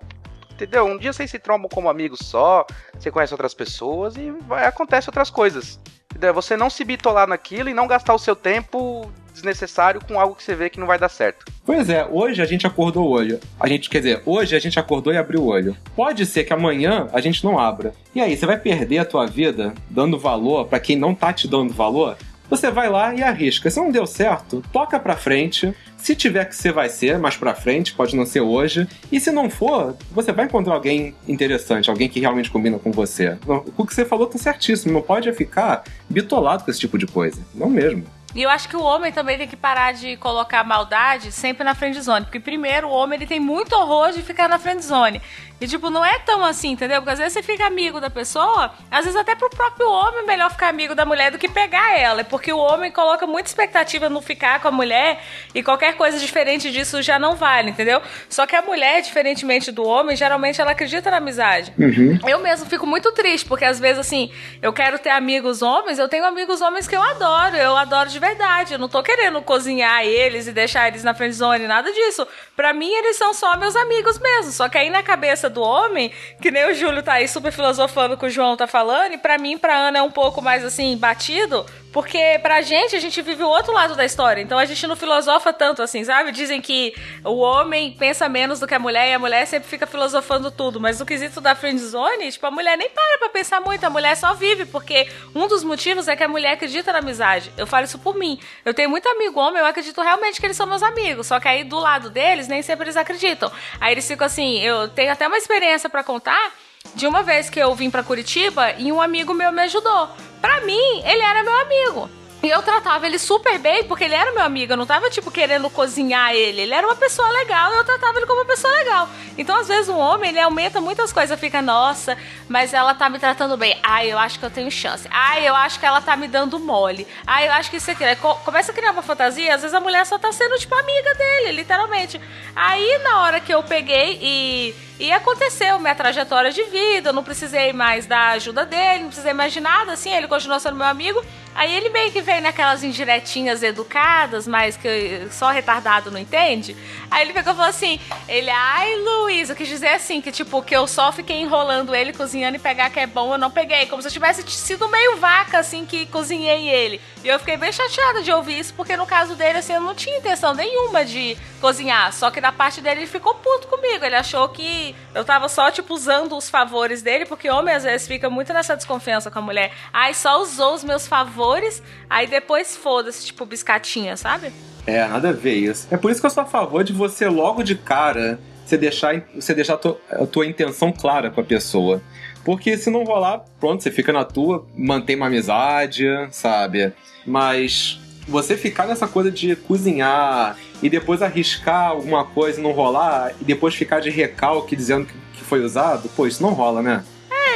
entendeu? Um dia vocês se trombam como amigos só, você conhece outras pessoas e vai, acontece outras coisas. Entendeu? Você não se bitolar naquilo e não gastar o seu tempo desnecessário com algo que você vê que não vai dar certo. Pois é, hoje a gente acordou o olho. A gente, quer dizer, hoje a gente acordou e abriu o olho. Pode ser que amanhã a gente não abra. E aí, você vai perder a tua vida dando valor para quem não tá te dando valor? Você vai lá e arrisca. Se não deu certo, toca pra frente. Se tiver que ser, vai ser mais pra frente, pode não ser hoje. E se não for, você vai encontrar alguém interessante, alguém que realmente combina com você. O que você falou tá certíssimo. Não pode ficar bitolado com esse tipo de coisa. Não mesmo. E eu acho que o homem também tem que parar de colocar maldade sempre na friend zone. Porque, primeiro, o homem ele tem muito horror de ficar na friend zone. E, tipo, não é tão assim, entendeu? Porque às vezes você fica amigo da pessoa, às vezes até pro próprio homem é melhor ficar amigo da mulher do que pegar ela. Porque o homem coloca muita expectativa no ficar com a mulher e qualquer coisa diferente disso já não vale, entendeu? Só que a mulher, diferentemente do homem, geralmente ela acredita na amizade. Uhum. Eu mesmo fico muito triste, porque às vezes, assim, eu quero ter amigos homens, eu tenho amigos homens que eu adoro, eu adoro de verdade. Eu não tô querendo cozinhar eles e deixar eles na friendzone, nada disso. Pra mim, eles são só meus amigos mesmo. Só que aí na cabeça cabeça do homem, que nem o Júlio tá aí super filosofando que o João tá falando, e pra mim, pra Ana é um pouco mais assim, batido, porque pra gente, a gente vive o outro lado da história. Então a gente não filosofa tanto assim, sabe? Dizem que o homem pensa menos do que a mulher e a mulher sempre fica filosofando tudo. Mas no quesito da friendzone, tipo, a mulher nem para pra pensar muito, a mulher só vive, porque um dos motivos é que a mulher acredita na amizade. Eu falo isso por mim. Eu tenho muito amigo homem, eu acredito realmente que eles são meus amigos. Só que aí do lado deles, nem sempre eles acreditam. Aí eles ficam assim, eu tenho até uma experiência para contar de uma vez que eu vim para Curitiba e um amigo meu me ajudou. Pra mim, ele era meu amigo. E eu tratava ele super bem, porque ele era meu amigo. Eu não tava, tipo, querendo cozinhar ele. Ele era uma pessoa legal e eu tratava ele como uma pessoa legal. Então, às vezes, um homem, ele aumenta muitas coisas. Fica, nossa, mas ela tá me tratando bem. Ai, eu acho que eu tenho chance. Ai, eu acho que ela tá me dando mole. Ai, eu acho que isso aqui. Começa a criar uma fantasia. Às vezes, a mulher só tá sendo, tipo, amiga dele, literalmente. Aí, na hora que eu peguei e E aconteceu minha trajetória de vida, eu não precisei mais da ajuda dele, não precisei mais de nada, assim, ele continuou sendo meu amigo. Aí ele meio que veio naquelas indiretinhas educadas, mas que só retardado não entende. Aí ele pegou e falou assim: ele, ai, Luiz, eu quis dizer assim, que tipo, que eu só fiquei enrolando ele, cozinhando e pegar que é bom, eu não peguei. Como se eu tivesse sido meio vaca, assim, que cozinhei ele. E eu fiquei bem chateada de ouvir isso, porque no caso dele, assim, eu não tinha intenção nenhuma de cozinhar. Só que da parte dele ele ficou puto comigo. Ele achou que eu tava só, tipo, usando os favores dele, porque homem às vezes fica muito nessa desconfiança com a mulher. Ai, só usou os meus favores, aí depois foda-se, tipo, biscatinha, sabe? É, nada a ver isso. É por isso que eu sou a favor de você logo de cara você deixar, você deixar a, tua, a tua intenção clara com a pessoa. Porque se não rolar, pronto, você fica na tua, mantém uma amizade, sabe? Mas você ficar nessa coisa de cozinhar e depois arriscar alguma coisa e não rolar, e depois ficar de recalque dizendo que foi usado, pô, isso não rola, né?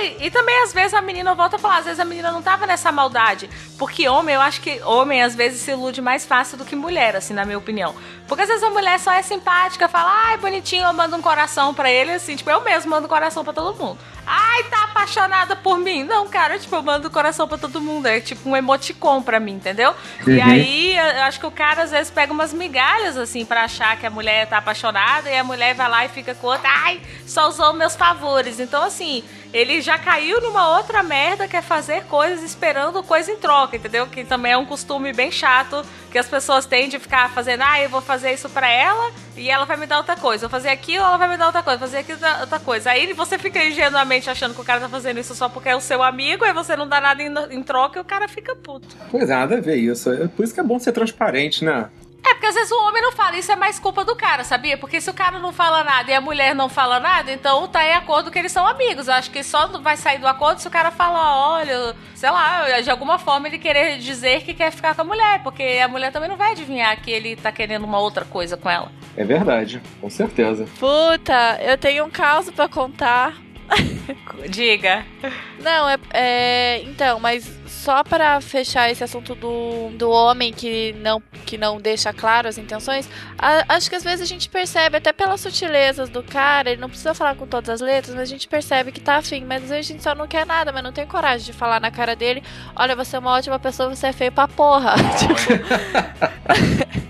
É, e também às vezes a menina volta a falar, às vezes a menina não tava nessa maldade. Porque homem, eu acho que homem às vezes se ilude mais fácil do que mulher, assim, na minha opinião. Porque às vezes a mulher só é simpática, fala, ai, bonitinho, eu mando um coração pra ele, assim, tipo, eu mesmo mando um coração pra todo mundo. Ai, tá apaixonada por mim. Não, cara, tipo, eu mando coração pra todo mundo. É tipo um emoticon pra mim, entendeu? Uhum. E aí, eu acho que o cara às vezes pega umas migalhas, assim, pra achar que a mulher tá apaixonada e a mulher vai lá e fica com outra. Ai, só usou meus favores. Então, assim, ele já caiu numa outra merda que é fazer coisas esperando coisa em troca, entendeu? Que também é um costume bem chato que as pessoas têm de ficar fazendo, ah, eu vou fazer isso pra ela e ela vai me dar outra coisa. Vou fazer aquilo, ela vai me dar outra coisa. Vou fazer aquilo, outra coisa. Aí você fica ingenuamente achando que o cara tá fazendo isso só porque é o seu amigo, aí você não dá nada em, em troca e o cara fica puto. Pois é, nada a ver isso. É por isso que é bom ser transparente, né? É, porque às vezes o homem não fala, isso é mais culpa do cara, sabia? Porque se o cara não fala nada e a mulher não fala nada, então tá em acordo que eles são amigos. Eu acho que só vai sair do acordo se o cara falar, olha, sei lá, de alguma forma ele querer dizer que quer ficar com a mulher, porque a mulher também não vai adivinhar que ele tá querendo uma outra coisa com ela. É verdade, com certeza. Puta, eu tenho um caso para contar. Diga. Não, é, é. Então, mas só para fechar esse assunto do, do homem que não, que não deixa claro as intenções, a, acho que às vezes a gente percebe, até pelas sutilezas do cara, ele não precisa falar com todas as letras, mas a gente percebe que tá afim. Mas às vezes a gente só não quer nada, mas não tem coragem de falar na cara dele: olha, você é uma ótima pessoa, você é feio pra porra. tipo.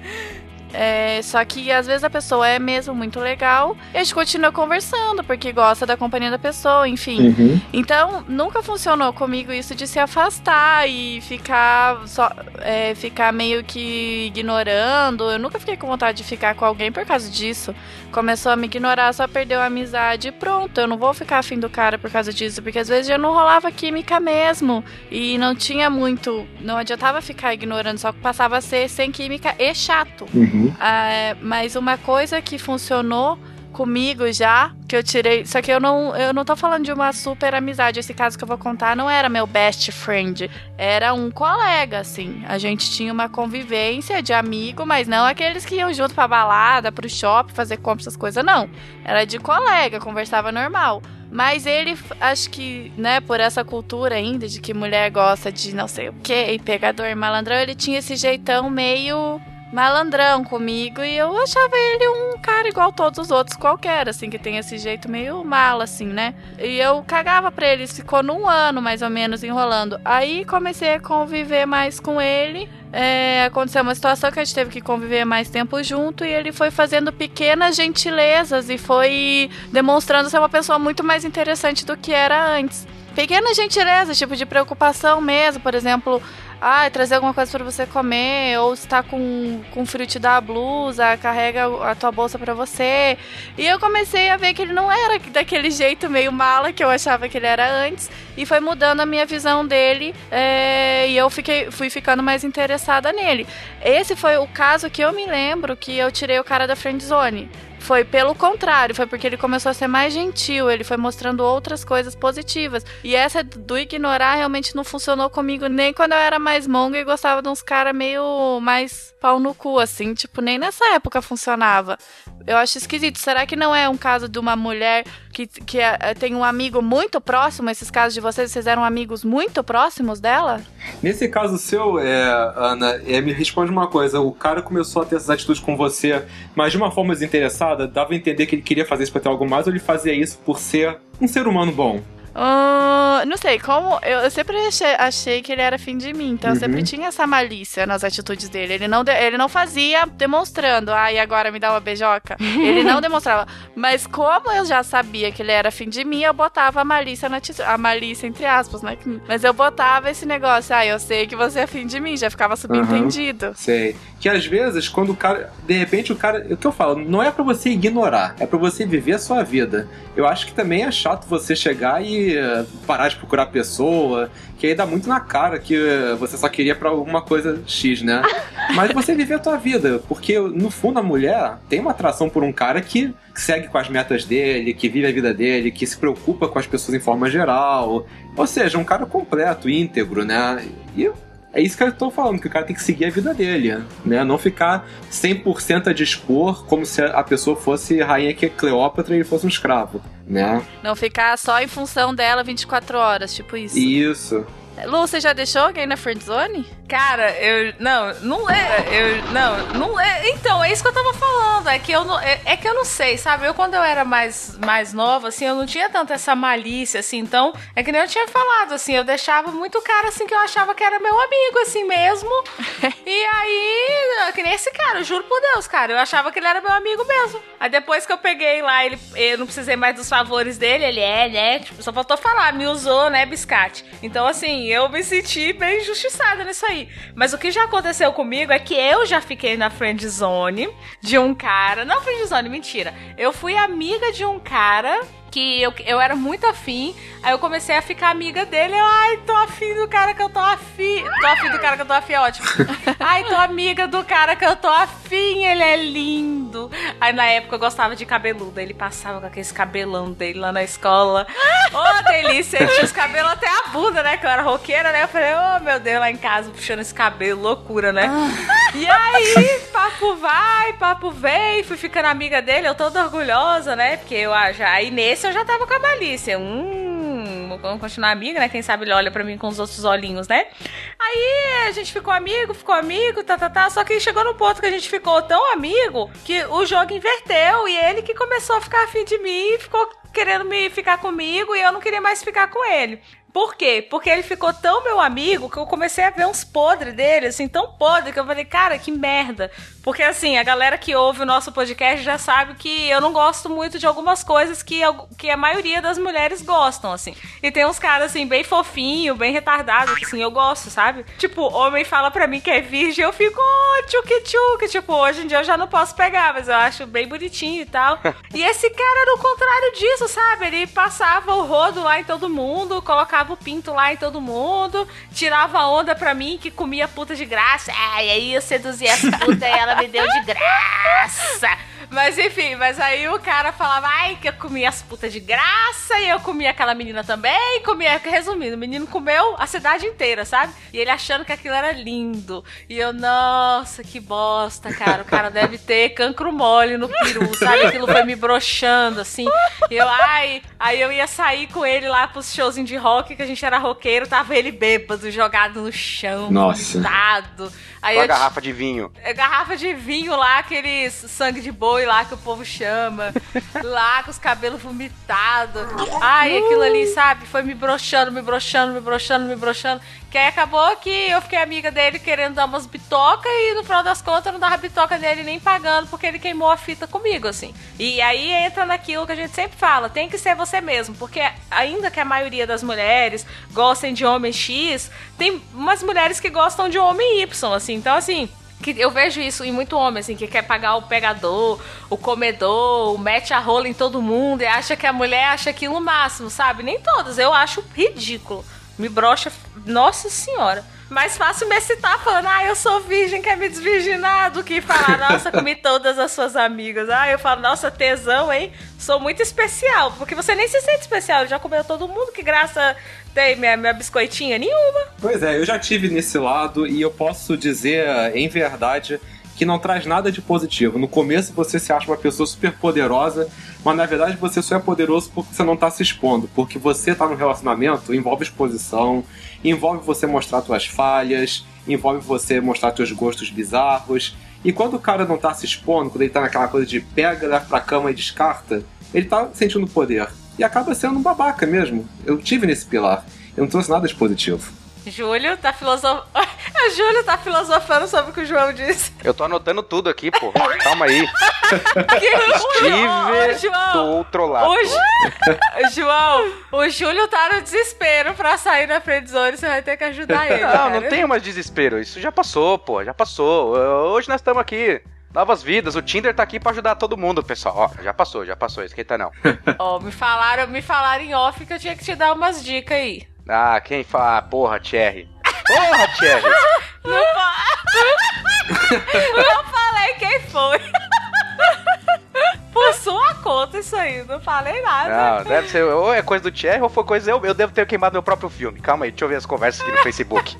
É, só que às vezes a pessoa é mesmo muito legal e a gente continua conversando porque gosta da companhia da pessoa, enfim. Uhum. Então, nunca funcionou comigo isso de se afastar e ficar só é, ficar meio que ignorando. Eu nunca fiquei com vontade de ficar com alguém por causa disso. Começou a me ignorar, só perdeu a amizade e pronto. Eu não vou ficar afim do cara por causa disso, porque às vezes já não rolava química mesmo e não tinha muito. Não adiantava ficar ignorando, só que passava a ser sem química e chato. Uhum. Uhum. Ah, mas uma coisa que funcionou comigo já, que eu tirei. Só que eu não, eu não tô falando de uma super amizade. Esse caso que eu vou contar não era meu best friend. Era um colega, assim. A gente tinha uma convivência de amigo, mas não aqueles que iam junto pra balada, pro shopping, fazer compras, essas coisas, não. Era de colega, conversava normal. Mas ele, acho que, né, por essa cultura ainda de que mulher gosta de não sei o que, pegador, malandrão, ele tinha esse jeitão meio malandrão comigo e eu achava ele um cara igual todos os outros qualquer, assim, que tem esse jeito meio mal, assim, né? E eu cagava pra ele, ficou num ano mais ou menos enrolando. Aí comecei a conviver mais com ele. É, aconteceu uma situação que a gente teve que conviver mais tempo junto e ele foi fazendo pequenas gentilezas e foi demonstrando ser uma pessoa muito mais interessante do que era antes. Pequenas gentilezas, tipo de preocupação mesmo, por exemplo, ah, trazer alguma coisa para você comer, ou está com, com frio te dá a blusa, carrega a tua bolsa para você. E eu comecei a ver que ele não era daquele jeito meio mala que eu achava que ele era antes, e foi mudando a minha visão dele, é, e eu fiquei, fui ficando mais interessada nele. Esse foi o caso que eu me lembro que eu tirei o cara da friend zone. Foi pelo contrário, foi porque ele começou a ser mais gentil, ele foi mostrando outras coisas positivas. E essa do ignorar realmente não funcionou comigo nem quando eu era mais monga e gostava de uns caras meio mais pau no cu, assim, tipo, nem nessa época funcionava. Eu acho esquisito. Será que não é um caso de uma mulher que, que é, tem um amigo muito próximo? Esses casos de vocês, vocês eram amigos muito próximos dela? Nesse caso seu, é, Ana, é, me responde uma coisa. O cara começou a ter essas atitudes com você, mas de uma forma desinteressada, dava a entender que ele queria fazer isso pra ter algo mais, ou ele fazia isso por ser um ser humano bom? Uh, não sei, como. Eu, eu sempre achei, achei, que ele era fim de mim, então Uhum. eu sempre tinha essa malícia nas atitudes dele. Ele não, de- ele não fazia demonstrando, ai, agora me dá uma beijoca. ele não demonstrava. Mas como eu já sabia que ele era fim de mim, eu botava a malícia na atitude. A malícia, entre aspas, né? Mas eu botava esse negócio, ai, eu sei que você é fim de mim, já ficava subentendido. Sei. Que às vezes, quando o cara. De repente, o cara. O que eu falo, não é pra você ignorar, é pra você viver a sua vida. Eu acho que também é chato você chegar e parar de procurar pessoa, que aí dá muito na cara que você só queria pra alguma coisa X, né? Mas você viver a tua vida, porque no fundo a mulher tem uma atração por um cara que segue com as metas dele, que vive a vida dele, que se preocupa com as pessoas em forma geral. Ou seja, um cara completo, íntegro, né? E é isso que eu tô falando, que o cara tem que seguir a vida dele, né? Não ficar 100% a dispor como se a pessoa fosse rainha que é Cleópatra e ele fosse um escravo, né? Não ficar só em função dela 24 horas, tipo isso. Isso. Lu, você já deixou alguém na friendzone? Cara, eu. Não, não é. Eu. Não, não é. Então, é isso que eu tava falando. É que eu não. É, é que eu não sei, sabe? Eu, quando eu era mais, mais nova, assim, eu não tinha tanto essa malícia, assim. Então, é que nem eu tinha falado, assim, eu deixava muito cara, assim, que eu achava que era meu amigo, assim mesmo. e aí, que nem esse cara, eu juro por Deus, cara. Eu achava que ele era meu amigo mesmo. Aí depois que eu peguei lá, ele, eu não precisei mais dos favores dele, ele é, né? Tipo, só faltou falar, me usou, né, biscate. Então, assim, eu me senti bem injustiçada nisso aí. Mas o que já aconteceu comigo é que eu já fiquei na friend zone de um cara. Não friend zone, mentira. Eu fui amiga de um cara que eu, eu era muito afim. Aí eu comecei a ficar amiga dele. Eu, ai, tô afim do cara que eu tô afim. Tô afim do cara que eu tô afim, é ótimo. Ai, tô amiga do cara que eu tô afim, ele é lindo. Aí na época eu gostava de cabeludo. Ele passava com aqueles cabelão dele lá na escola. Ô, delícia! Ele tinha os cabelos até a bunda, né? Que eu era roqueira, né? Eu falei, ô meu Deus, lá em casa puxando esse cabelo, loucura, né? E aí, papo vai, papo vem, fui ficando amiga dele, eu toda orgulhosa, né? Porque eu ah, já. Aí nesse eu já tava com a malícia. Hum, vamos continuar amiga, né? Quem sabe ele olha pra mim com os outros olhinhos, né? Aí a gente ficou amigo, ficou amigo, tá, tá, tá. Só que chegou no ponto que a gente ficou tão amigo que o jogo inverteu e ele que começou a ficar afim de mim, ficou querendo me ficar comigo e eu não queria mais ficar com ele. Por quê? Porque ele ficou tão meu amigo que eu comecei a ver uns podres dele, assim, tão podre que eu falei, cara, que merda. Porque, assim, a galera que ouve o nosso podcast já sabe que eu não gosto muito de algumas coisas que, que a maioria das mulheres gostam, assim. E tem uns caras, assim, bem fofinho, bem retardado, assim, eu gosto, sabe? Tipo, homem fala pra mim que é virgem, eu fico, oh, tchuki tchuki. Tipo, hoje em dia eu já não posso pegar, mas eu acho bem bonitinho e tal. E esse cara era o contrário disso, sabe? Ele passava o rodo lá em todo mundo, colocava o pinto lá em todo mundo, tirava onda pra mim que comia puta de graça. Ai, aí eu seduzi as putas e ela me deu de graça. Mas enfim, mas aí o cara falava, ai, que eu comia as putas de graça e eu comia aquela menina também, comia, resumindo, o menino comeu a cidade inteira, sabe? E ele achando que aquilo era lindo. E eu, nossa, que bosta, cara. O cara deve ter cancro mole no peru, sabe? Aquilo foi me broxando, assim. E eu, ai, aí eu ia sair com ele lá pros showzinhos de rock, que a gente era roqueiro, tava ele bêbado, jogado no chão, Nossa. Vomitado. Aí a eu garrafa de vinho. é garrafa de vinho lá, aquele sangue de boi lá que o povo chama. lá com os cabelos vomitados. Ai, aquilo ali, sabe? Foi me broxando, me broxando, me broxando, me broxando. Que aí acabou que eu fiquei amiga dele querendo dar umas bitocas e no final das contas eu não dava bitoca dele nem pagando porque ele queimou a fita comigo, assim. E aí entra naquilo que a gente sempre fala: tem que ser você mesmo. Porque ainda que a maioria das mulheres gostem de homem X, tem umas mulheres que gostam de homem Y, assim. Então, assim. Que eu vejo isso em muito homem, assim, que quer pagar o pegador, o comedor, mete a rola em todo mundo e acha que a mulher acha aquilo o máximo, sabe? Nem todas, eu acho ridículo. Me brocha, nossa senhora. Mais fácil me excitar falando, ah, eu sou virgem, quer me desvirginar, do que falar, nossa, comi todas as suas amigas. Ah, eu falo, nossa, tesão, hein? Sou muito especial, porque você nem se sente especial, já comeu todo mundo, que graça tem minha, minha biscoitinha? Nenhuma. Pois é, eu já tive nesse lado e eu posso dizer em verdade que não traz nada de positivo. No começo você se acha uma pessoa super poderosa, mas na verdade você só é poderoso porque você não tá se expondo. Porque você tá no relacionamento envolve exposição, envolve você mostrar suas falhas, envolve você mostrar seus gostos bizarros. E quando o cara não tá se expondo, quando ele tá naquela coisa de pega, leva pra cama e descarta, ele tá sentindo poder. E acaba sendo um babaca mesmo. Eu tive nesse pilar. Eu não trouxe nada de positivo. Júlio tá filosofando. Júlio tá filosofando sobre o que o João disse. Eu tô anotando tudo aqui, pô. Calma aí. Estive Ô, João, do outro lado. O Ju... João, o Júlio tá no desespero pra sair na friendzone, você vai ter que ajudar ele. Não, cara. não tem mais desespero. Isso já passou, pô. Já passou. Hoje nós estamos aqui. Novas vidas, o Tinder tá aqui pra ajudar todo mundo, pessoal. Ó, já passou, já passou, esquenta não. Ó, me falaram, me falaram em off que eu tinha que te dar umas dicas aí. Ah, quem fala? Ah, porra, Thierry. Porra, Thierry. Não, não falei quem foi. Por sua conta isso aí, não falei nada. Não, deve ser ou é coisa do Thierry ou foi coisa eu, eu devo ter queimado meu próprio filme. Calma aí, deixa eu ver as conversas aqui no Facebook.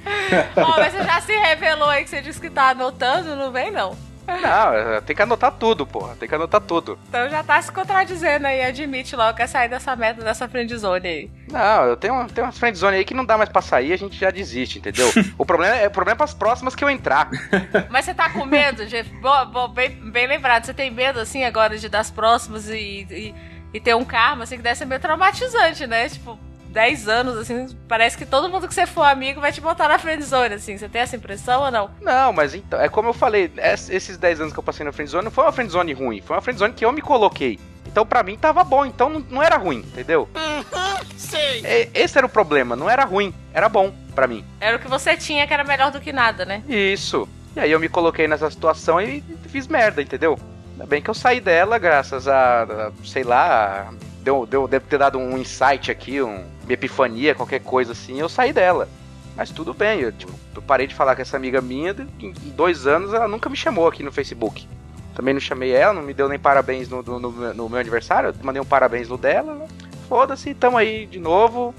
Ó, mas você já se revelou aí que você disse que tá anotando, não vem não. Não, tem que anotar tudo, porra. Tem que anotar tudo. Então já tá se contradizendo aí, admite logo que é sair dessa meta, dessa friendzone aí. Não, eu tenho, tenho umas friendzone aí que não dá mais pra sair, a gente já desiste, entendeu? o problema é o problema é pras próximas que eu entrar. Mas você tá com medo, Jeff? Bom, bom, bem, bem lembrado, você tem medo, assim, agora de das próximas e, e, e ter um karma, assim, que deve ser meio traumatizante, né? Tipo, 10 anos, assim, parece que todo mundo que você for amigo vai te botar na friendzone, assim. Você tem essa impressão ou não? Não, mas então, é como eu falei, esses 10 anos que eu passei na friendzone não foi uma friendzone ruim, foi uma friendzone que eu me coloquei. Então pra mim tava bom, então não, não era ruim, entendeu? Uhum, sei. E, esse era o problema, não era ruim, era bom pra mim. Era o que você tinha que era melhor do que nada, né? Isso. E aí eu me coloquei nessa situação e fiz merda, entendeu? Ainda bem que eu saí dela graças a, a sei lá, deu, deu, deve ter dado um insight aqui, um, epifania, qualquer coisa assim, eu saí dela. Mas tudo bem, eu, tipo, eu parei de falar com essa amiga minha, em dois anos ela nunca me chamou aqui no Facebook. Também não chamei ela, não me deu nem parabéns no, no, no, no meu aniversário, eu mandei um parabéns no dela. Né? Foda-se, tamo aí de novo,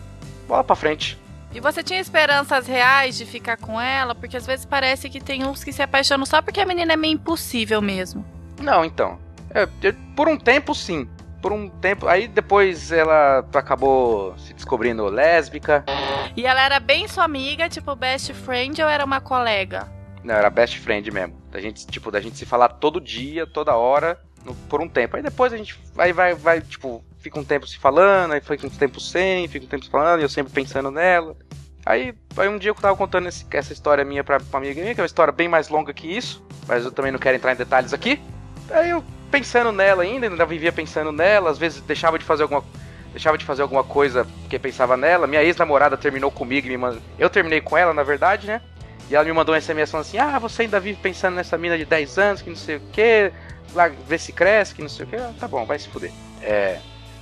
bola pra frente. E você tinha esperanças reais de ficar com ela? Porque às vezes parece que tem uns que se apaixonam só porque a menina é meio impossível mesmo. Não, então. É, por um tempo, sim por um tempo. Aí depois ela acabou se descobrindo lésbica. E ela era bem sua amiga, tipo best friend ou era uma colega? Não, era best friend mesmo. Da gente, tipo, da gente se falar todo dia, toda hora, no, por um tempo. Aí depois a gente vai, vai, vai, tipo, fica um tempo se falando, aí fica um tempo sem, fica um tempo se falando, e eu sempre pensando nela. Aí, aí um dia eu tava contando esse, essa história minha pra, pra amiga minha, que é uma história bem mais longa que isso, mas eu também não quero entrar em detalhes aqui. Aí eu pensando nela ainda, ainda vivia pensando nela, às vezes deixava de fazer alguma deixava de fazer alguma coisa porque pensava nela. Minha ex-namorada terminou comigo, me mand... eu terminei com ela, na verdade, né? E ela me mandou um SMS falando assim: "Ah, você ainda vive pensando nessa mina de 10 anos, que não sei o quê, lá ver se cresce, que não sei o quê". Ah, tá bom, vai se fuder. É.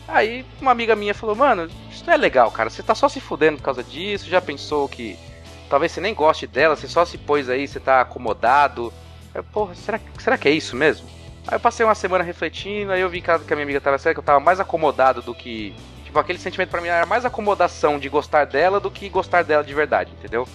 Aí uma amiga minha falou: "Mano, isso não é legal, cara. Você tá só se fudendo por causa disso. Já pensou que talvez você nem goste dela, você só se pôs aí, você tá acomodado". Eu, Porra, será, será que é isso mesmo? Aí eu passei uma semana refletindo, aí eu vi que a minha amiga tava certa, que eu tava mais acomodado do que. Tipo, aquele sentimento para mim era mais acomodação de gostar dela do que gostar dela de verdade, entendeu?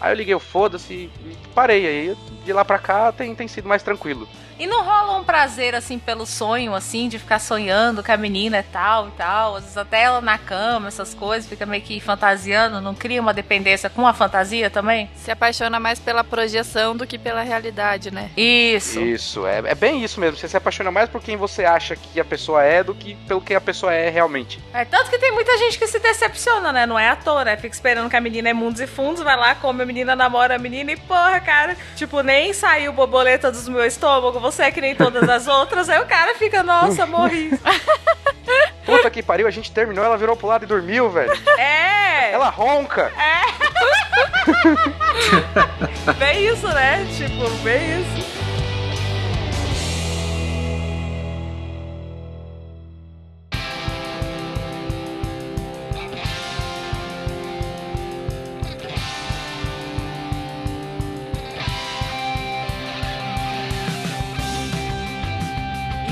Aí eu liguei o foda-se e parei. Aí de lá pra cá tem, tem sido mais tranquilo. E não rola um prazer, assim, pelo sonho, assim, de ficar sonhando com a menina e tal e tal? Às vezes até ela na cama, essas coisas, fica meio que fantasiando, não cria uma dependência com a fantasia também? Se apaixona mais pela projeção do que pela realidade, né? Isso. Isso, é, é bem isso mesmo. Você se apaixona mais por quem você acha que a pessoa é do que pelo que a pessoa é realmente. É, tanto que tem muita gente que se decepciona, né? Não é ator, né? Fica esperando que a menina é mundos e fundos, vai lá, come a menina, namora a menina e porra, cara, tipo, nem saiu borboleta do meu estômago, você é que nem todas as outras. Aí o cara fica, nossa, morri. Puta que pariu, a gente terminou, ela virou pro lado e dormiu, velho. É! Ela ronca! É! bem isso, né? Tipo, bem isso.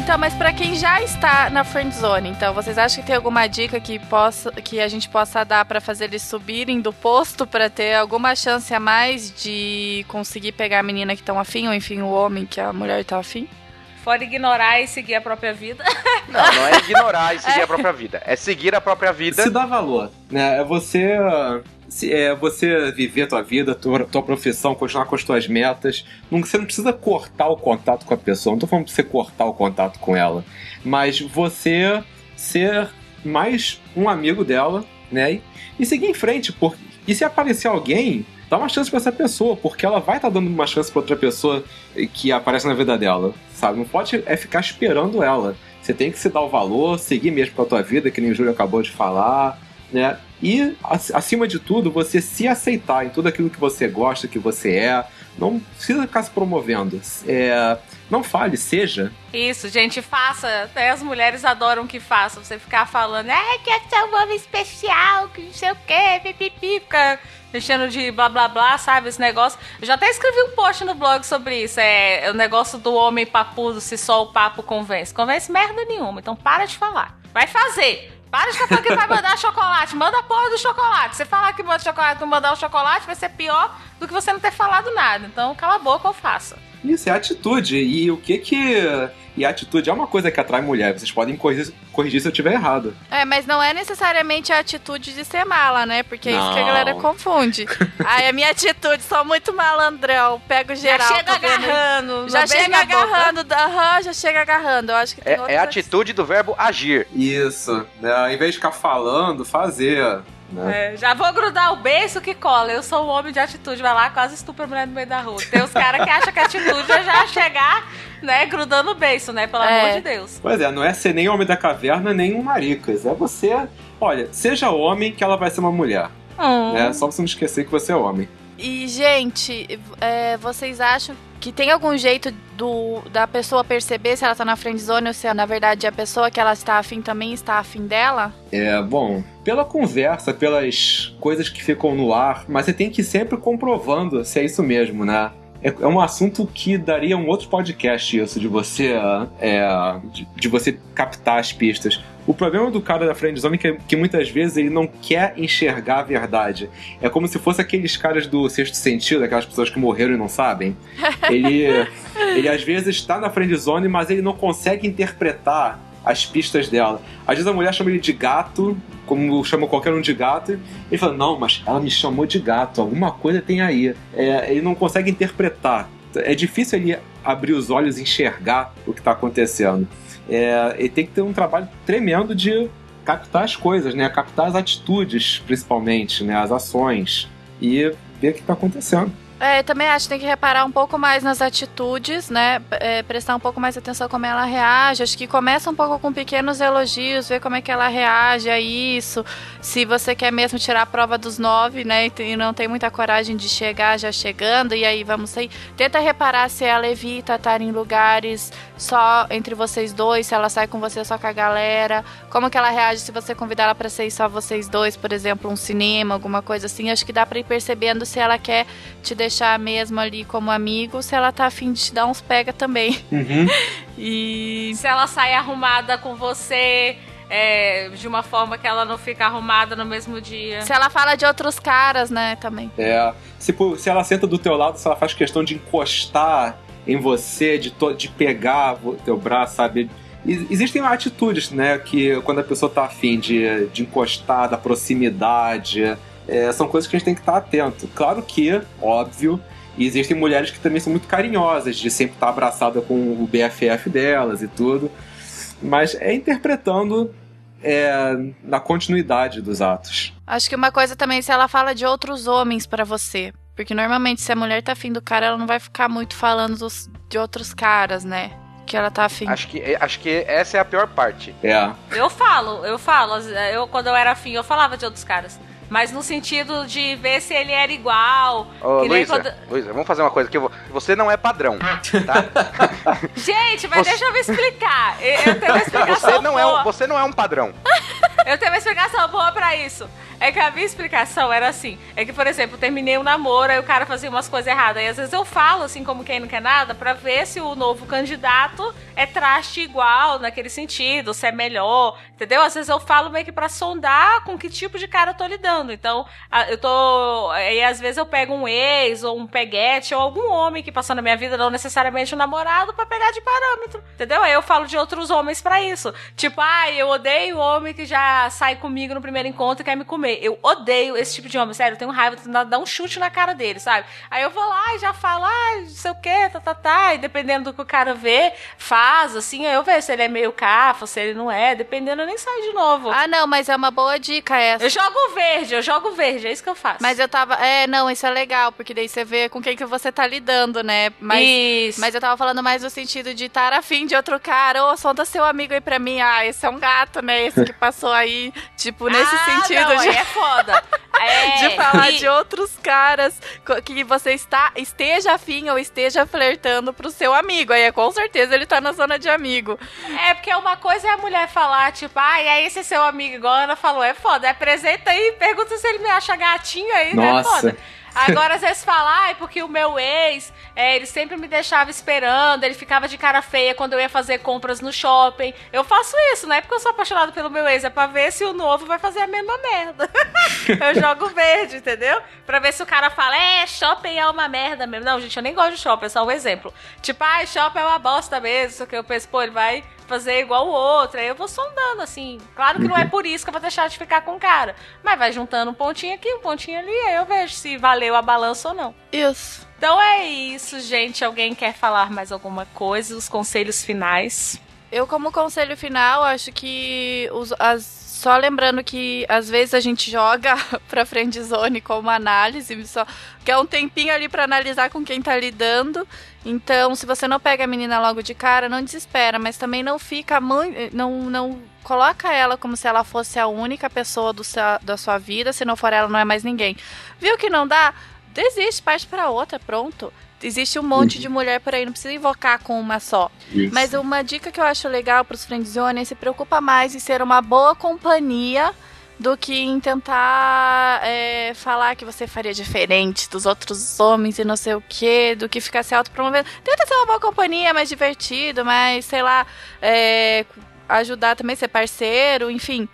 Então, mas pra quem já está na friend zone, então, vocês acham que tem alguma dica que possa que a gente possa dar pra fazer eles subirem do posto pra ter alguma chance a mais de conseguir pegar a menina que estão afim ou enfim o homem que a mulher tá afim? Fora ignorar e seguir a própria vida. Não, não é ignorar e seguir a própria vida. É seguir a própria vida. Se dá valor, né? É você. Se- É você viver a tua vida, tua, tua profissão, continuar com as tuas metas. Não, você não precisa cortar o contato com a pessoa. Não tô falando pra você cortar o contato com ela. Mas você ser mais um amigo dela, né? E, seguir em frente. Por, e se aparecer alguém, dá uma chance pra essa pessoa, porque ela vai estar dando uma chance pra outra pessoa que aparece na vida dela, sabe? Não pode é ficar esperando ela. Você tem que se dar o valor, seguir mesmo pra tua vida, que nem o Júlio acabou de falar, né? E, ac- acima de tudo, você se aceitar em tudo aquilo que você gosta, que você é. Não precisa ficar se promovendo. É, não fale, seja. Isso, gente, faça. Até as mulheres adoram que faça. Você ficar falando, é que eu sou um homem especial, que não sei o quê, pipipi, fica mexendo de blá blá blá, sabe? Esse negócio. Eu já até escrevi um post no blog sobre isso. É, é o negócio do homem papudo, se só o papo convence. Convence merda nenhuma, então para de falar. Vai fazer. Para de falando que vai mandar chocolate. Manda a porra do chocolate. Você falar que manda chocolate não mandar o chocolate, vai ser pior do que você não ter falado nada. Então, cala a boca ou faça. Isso é atitude. E o que que. E a atitude é uma coisa que atrai mulher. Vocês podem corrigir, corrigir se eu estiver errado. É, mas não é necessariamente a atitude de ser mala, né? Porque é isso que a Não. galera confunde. Ai, a minha atitude, sou muito malandrão, pego geral. já chega agarrando. Já chega agarrando, aham, já chega agarrando. Eu acho que tem É, é a atitude do verbo agir. Isso. Né? Ao invés de ficar falando, fazer. Né? É, já vou grudar o beiço que cola. Eu sou um homem de atitude. Vai lá, quase estupra a mulher no meio da rua. Tem os caras que acham que a atitude é já chegar, né, grudando o beiço, né? Pelo É. amor de Deus. Pois é, não é ser nem homem da caverna, nem um maricas. É você. Olha, seja homem que ela vai ser uma mulher. Hum. Né? Só você não esquecer que você é homem. E, gente, é, vocês acham que tem algum jeito do, da pessoa perceber se ela tá na friend zone ou se na verdade a pessoa que ela está afim também está afim dela? É, bom, pela conversa, pelas coisas que ficam no ar, mas você tem que ir sempre comprovando se é isso mesmo, né? É, é um assunto que daria um outro podcast isso, de você é, de, de você captar as pistas. O problema do cara da friendzone é que, que muitas vezes ele não quer enxergar a verdade. É como se fosse aqueles caras do sexto sentido, aquelas pessoas que morreram e não sabem. Ele, ele às vezes está na friendzone, mas ele não consegue interpretar as pistas dela. Às vezes a mulher chama ele de gato, como chama qualquer um de gato, e ele fala, não, mas ela me chamou de gato, alguma coisa tem aí. É, ele não consegue interpretar. É difícil ele abrir os olhos e enxergar o que está acontecendo. É, ele tem que ter um trabalho tremendo de captar as coisas, né? Captar as atitudes, principalmente, né? As ações. E ver o que está acontecendo. É, também acho que tem que reparar um pouco mais nas atitudes, né? É, prestar um pouco mais atenção como ela reage. Acho que começa um pouco com pequenos elogios, ver como é que ela reage a isso. Se você quer mesmo tirar a prova dos nove, né? E não tem muita coragem de chegar já chegando, e aí vamos sair. Tenta reparar se ela evita estar em lugares só entre vocês dois, se ela sai com você só com a galera. Como que ela reage se você convidar ela pra sair só vocês dois, por exemplo, um cinema, alguma coisa assim. Acho que dá pra ir percebendo se ela quer te deixar mesmo ali como amigo, se ela tá afim de te dar uns pega também. Uhum. E. Se ela sai arrumada com você, é, de uma forma que ela não fica arrumada no mesmo dia. Se ela fala de outros caras, né, também. É, se, se ela senta do teu lado, se ela faz questão de encostar em você, de, to- de pegar o teu braço, sabe? Existem atitudes, né, que quando a pessoa tá afim de, de encostar, da proximidade, é, são coisas que a gente tem que estar atento. Claro que, óbvio, existem mulheres que também são muito carinhosas, de sempre estar abraçada com o BFF delas e tudo, mas é interpretando é, na continuidade dos atos. Acho que uma coisa também, se ela fala de outros homens pra você. Porque normalmente, se a mulher tá afim do cara, ela não vai ficar muito falando dos- de outros caras, né? Que ela tá afim. Acho que, acho que essa é a pior parte. É. Eu falo, eu falo. Eu, quando eu era afim, eu falava de outros caras. Mas no sentido de ver se ele era igual. Ô, que Luísa, quando- Luísa, vamos fazer uma coisa aqui. Você não é padrão, tá? Gente, mas Você- deixa eu me explicar. Eu tenho uma explicação Você não, é boa. um, você não é um padrão. Eu tenho uma explicação boa pra isso. É que a minha explicação era assim: é que, por exemplo, terminei um namoro, aí o cara fazia umas coisas erradas. E às vezes eu falo, assim, como quem não quer nada, pra ver se o novo candidato é traste igual naquele sentido, se é melhor, entendeu? Às vezes eu falo meio que pra sondar com que tipo de cara eu tô lidando. Então, eu tô. E às vezes eu pego um ex, ou um peguete, ou algum homem que passou na minha vida, não necessariamente um namorado, pra pegar de parâmetro, entendeu? Aí eu falo de outros homens para isso. Tipo, ai, ah, eu odeio o homem que já sai comigo no primeiro encontro e quer me comer. Eu odeio esse tipo de homem, sério, eu tenho raiva de dar um chute na cara dele, sabe? Aí eu vou lá e já falo, ah, não sei o que, tá, tá, tá. E dependendo do que o cara vê, faz, assim, aí eu vejo se ele é meio cafa, se ele não é, dependendo, eu nem saio de novo. Ah, não, mas é uma boa dica essa. Eu jogo verde, eu jogo verde, é isso que eu faço. Mas eu tava. É, não, isso é legal, porque daí você vê com quem que você tá lidando, né? Mas, isso. Mas eu tava falando mais no sentido de estar afim de outro cara, ô, oh, solta seu amigo aí pra mim. Ah, esse é um gato, né? Esse que passou aí, tipo, nesse ah, sentido não, de. É foda. É, de falar e... de outros caras que você está, esteja afim ou esteja flertando pro seu amigo. Aí com certeza ele tá na zona de amigo. É, porque uma coisa é a mulher falar, tipo, ah, e aí esse é seu amigo, igual a Ana falou, é foda. Apresenta aí, pergunta se ele me acha gatinho aí, Nossa. né? É foda. Agora, às vezes, falar, ah, porque o meu ex, é, ele sempre me deixava esperando, ele ficava de cara feia quando eu ia fazer compras no shopping. Eu faço isso, não é porque eu sou apaixonado pelo meu ex, é pra ver se o novo vai fazer a mesma merda. eu jogo verde, entendeu? Pra ver se o cara fala, é, shopping é uma merda mesmo. Não, gente, eu nem gosto de shopping, é só um exemplo. Tipo, ah, shopping é uma bosta mesmo, só que eu penso, pô, ele vai fazer igual o outro. Aí eu vou sondando, assim. Claro que não é uhum. por isso que eu vou deixar de ficar com o cara. Mas vai juntando um pontinho aqui, um pontinho ali, aí eu vejo se valeu a balança ou não. Isso. Então é isso, gente. Alguém quer falar mais alguma coisa? Os conselhos finais? Eu, como conselho final, acho que os, as só lembrando que às vezes a gente joga pra friendzone como análise, só quer um tempinho ali para analisar com quem tá lidando. Então, se você não pega a menina logo de cara, não desespera, mas também não fica muito. Não, não coloca ela como se ela fosse a única pessoa do seu, da sua vida. Se não for ela, não é mais ninguém. Viu que não dá? Desiste, parte para outra, pronto. Existe um monte uhum. de mulher por aí, não precisa invocar com uma só. Isso. Mas uma dica que eu acho legal para os friendzone é se preocupa mais em ser uma boa companhia do que em tentar é, falar que você faria diferente dos outros homens e não sei o que, do que ficar se autopromovendo. Tenta ser uma boa companhia, mais divertido, mais, sei lá, é, ajudar também, ser parceiro, enfim.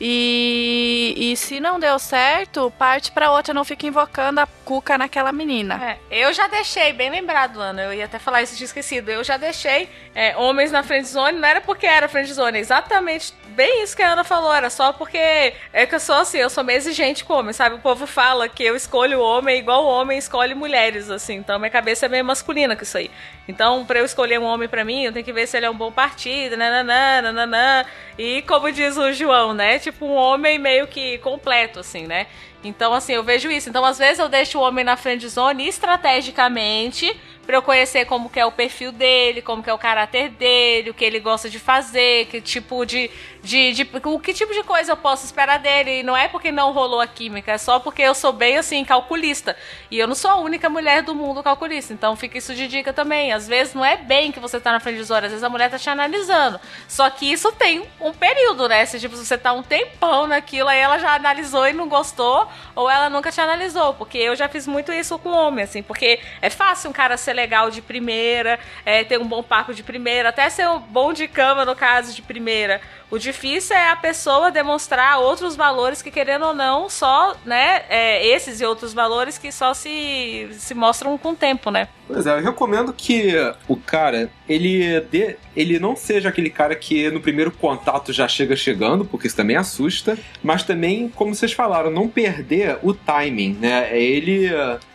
E, e se não deu certo, parte pra outra, não fica invocando a cuca naquela menina. É, eu já deixei, bem lembrado, Ana, eu ia até falar isso, tinha esquecido. Eu já deixei é, homens na friendzone, não era porque era friendzone, exatamente bem isso que a Ana falou, era só porque é que eu sou assim, eu sou meio exigente com homem, sabe? O povo fala que eu escolho homem igual o homem escolhe mulheres, assim. Então minha cabeça é meio masculina com isso aí. Então, pra eu escolher um homem pra mim, eu tenho que ver se ele é um bom partido, nananã, nananã. E como diz o João, né? Tipo, um homem meio que completo, assim, né? Então, assim, eu vejo isso. Então, às vezes eu deixo o homem na friend zone estrategicamente para eu conhecer como que é o perfil dele, como que é o caráter dele, o que ele gosta de fazer, que tipo de, de, de, o que tipo de coisa eu posso esperar dele. E não é porque não rolou a química, é só porque eu sou bem assim calculista. E eu não sou a única mulher do mundo calculista, então fica isso de dica também. Às vezes não é bem que você tá na frente dos olhos, às vezes a mulher tá te analisando. Só que isso tem um período, né? Se tipo, você tá um tempão naquilo, aí ela já analisou e não gostou, ou ela nunca te analisou, porque eu já fiz muito isso com homem, assim, porque é fácil um cara ser legal de primeira, é, ter um bom papo de primeira, até ser um bom de cama, no caso, de primeira. O difícil é a pessoa demonstrar outros valores que, querendo ou não, só, né, é, esses e outros valores que só se, se mostram com o tempo, né? Pois é, eu recomendo que o cara, ele, dê, ele não seja aquele cara que no primeiro contato já chega chegando, porque isso também assusta, mas também, como vocês falaram, não perder o timing, né? É ele,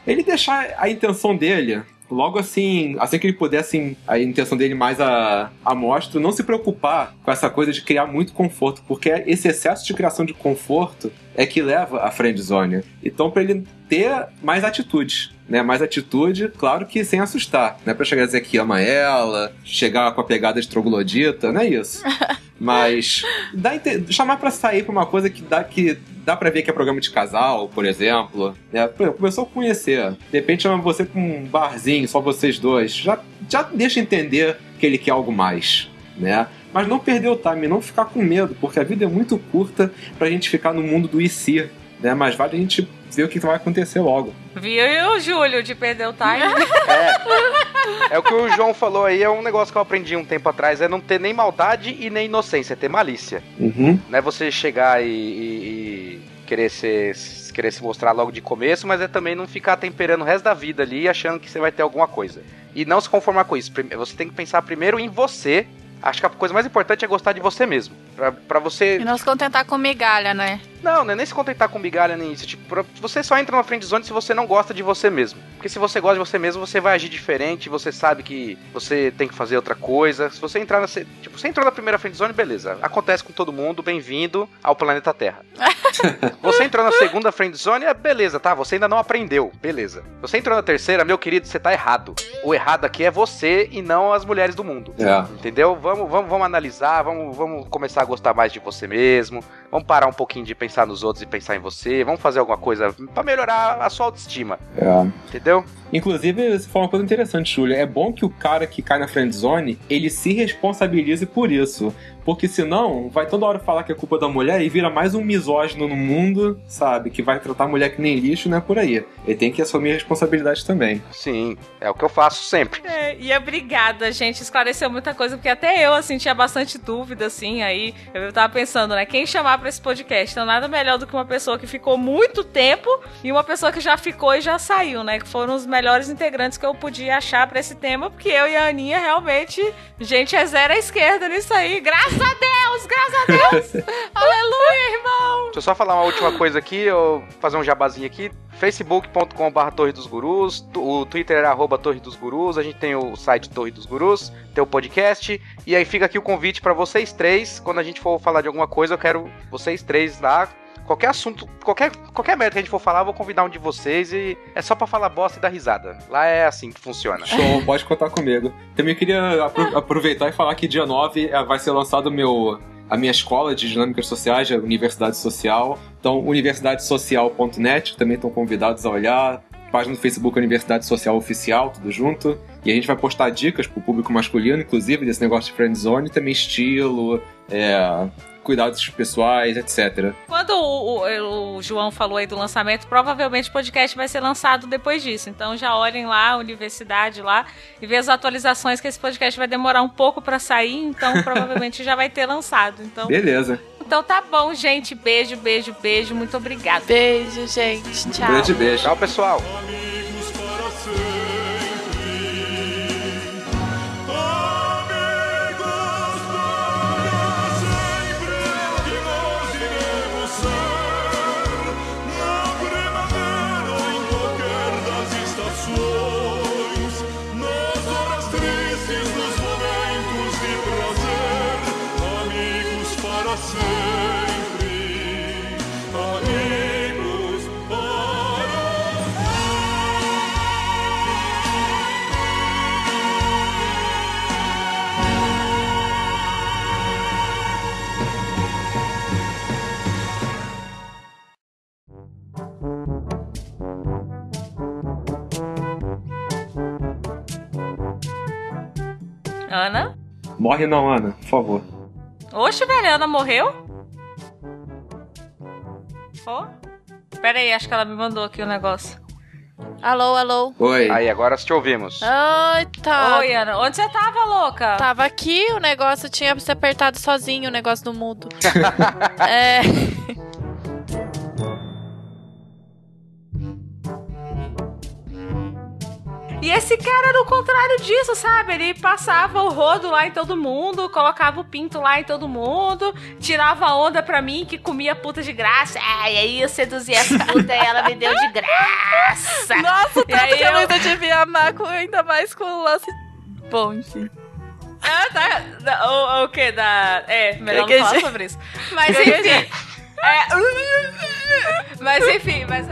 ele deixar a intenção dele logo assim, assim que ele puder, assim, a intenção dele mais a, a mostra, não se preocupar com essa coisa de criar muito conforto, porque esse excesso de criação de conforto é que leva à friend zone. Então, para ele ter mais atitudes, né? Mais atitude, claro que sem assustar, né? Para chegar a dizer que ama ela, chegar com a pegada de troglodita, não é isso. Mas dá, chamar para sair pra uma coisa que dá que dá pra ver que é programa de casal, por exemplo. Né? Começou a conhecer. De repente chama você pra um barzinho, só vocês dois. Já, já deixa entender que ele quer algo mais, né? Mas não perder o time, não ficar com medo, porque a vida é muito curta pra gente ficar no mundo do IC. Né? Mas vale a gente ver o que vai acontecer logo. Viu, o Júlio de perder o time? É o que o João falou aí, é um negócio que eu aprendi um tempo atrás, é não ter nem maldade e nem inocência, é ter malícia. Uhum. Não é você chegar e, e- e querer ser querer se mostrar logo de começo, mas é também não ficar temperando o resto da vida ali achando que você vai ter alguma coisa. E não se conformar com isso. Você tem que pensar primeiro em você. Acho que a coisa mais importante é gostar de você mesmo. Pra, pra você. E não se contentar com migalha, né? Não, não é nem se contentar com migalha nem isso. Tipo, você só entra na friend zone se você não gosta de você mesmo. Porque se você gosta de você mesmo, você vai agir diferente, você sabe que você tem que fazer outra coisa. Se você entrar na. Tipo, você entrou na primeira friend zone, beleza. Acontece com todo mundo, bem-vindo ao planeta Terra. Você entrou na segunda friend zone, é beleza, tá? Você ainda não aprendeu, beleza. Você entrou na terceira, meu querido, você tá errado. O errado aqui é você e não as mulheres do mundo. É. Entendeu? Vamos, vamos, vamos analisar, vamos, vamos começar a gostar mais de você mesmo. Vamos parar um pouquinho de pensar nos outros e pensar em você. Vamos fazer alguma coisa pra melhorar a sua autoestima. É. Entendeu? Inclusive, você falou uma coisa interessante, Júlia. É bom que o cara que cai na friendzone, ele se responsabilize por isso. Porque senão, vai toda hora falar que é culpa da mulher e vira mais um misógino no mundo, sabe? Que vai tratar a mulher que nem lixo, não é por aí. Ele tem que assumir a responsabilidade também. Sim, é o que eu faço sempre. É, e obrigada, gente. Esclareceu muita coisa, porque até eu, assim, tinha bastante dúvida, assim. Aí eu tava pensando, né? Quem chamar pra esse podcast? Então, nada melhor do que uma pessoa que ficou muito tempo e uma pessoa que já ficou e já saiu, né? Que foram os melhores integrantes que eu podia achar pra esse tema, porque eu e a Aninha realmente. Gente, é zero à esquerda nisso aí. Graças a Deus! Graças a Deus! Aleluia, irmão! Deixa eu só falar uma última coisa aqui, eu fazer um jabazinho aqui. facebook.com.br Torre dos Gurus, o Twitter é arroba Torre dos Gurus, a gente tem o site Torre dos Gurus, tem o podcast, e aí fica aqui o convite pra vocês três, quando a gente for falar de alguma coisa, eu quero vocês três lá, qualquer assunto, qualquer, qualquer merda que a gente for falar, eu vou convidar um de vocês e é só pra falar bosta e dar risada. Lá é assim que funciona. Show, pode contar comigo. Também queria apro- aproveitar e falar que dia 9 eh, vai ser lançado meu, a minha escola de dinâmicas sociais, a Universidade Social. Então, universidadesocial.net, também estão convidados a olhar. Página do Facebook Universidade Social Oficial, tudo junto. E a gente vai postar dicas pro público masculino, inclusive, desse negócio de friendzone, também estilo, é, cuidados pessoais, etc. Quando o, o- o João falou aí do lançamento, provavelmente o podcast vai ser lançado depois disso. Então já olhem lá, a universidade lá, e vê as atualizações que esse podcast vai demorar um pouco pra sair, então provavelmente já vai ter lançado. Então, Beleza. Então tá bom, gente. Beijo, beijo, beijo. Muito obrigada. Beijo, gente. Tchau. Grande beijo. Tchau, pessoal. Ana? Morre não, Ana, por favor. Oxe, velho, a Ana morreu? Ó. Pera aí, acho que ela me mandou aqui o negócio. Alô, alô. Oi. Aí, agora te ouvimos. Ai, tá. Oi, Ana. Onde você tava, louca? Tava aqui, o negócio tinha se apertado sozinho, o negócio do mudo. é. E esse cara era o contrário disso, sabe? Ele passava o rodo lá em todo mundo, colocava o pinto lá em todo mundo, tirava onda pra mim que comia puta de graça. Ah, e aí eu seduzi essa puta e ela me deu de graça. Nossa, tanto aí que a eu- Luísa devia amar com, ainda mais com o lance. Bom, enfim. Ah, tá. Da- O, o que? Da. É, melhor não Gaguejei. falar sobre isso. Mas enfim. É... Mas enfim, mas.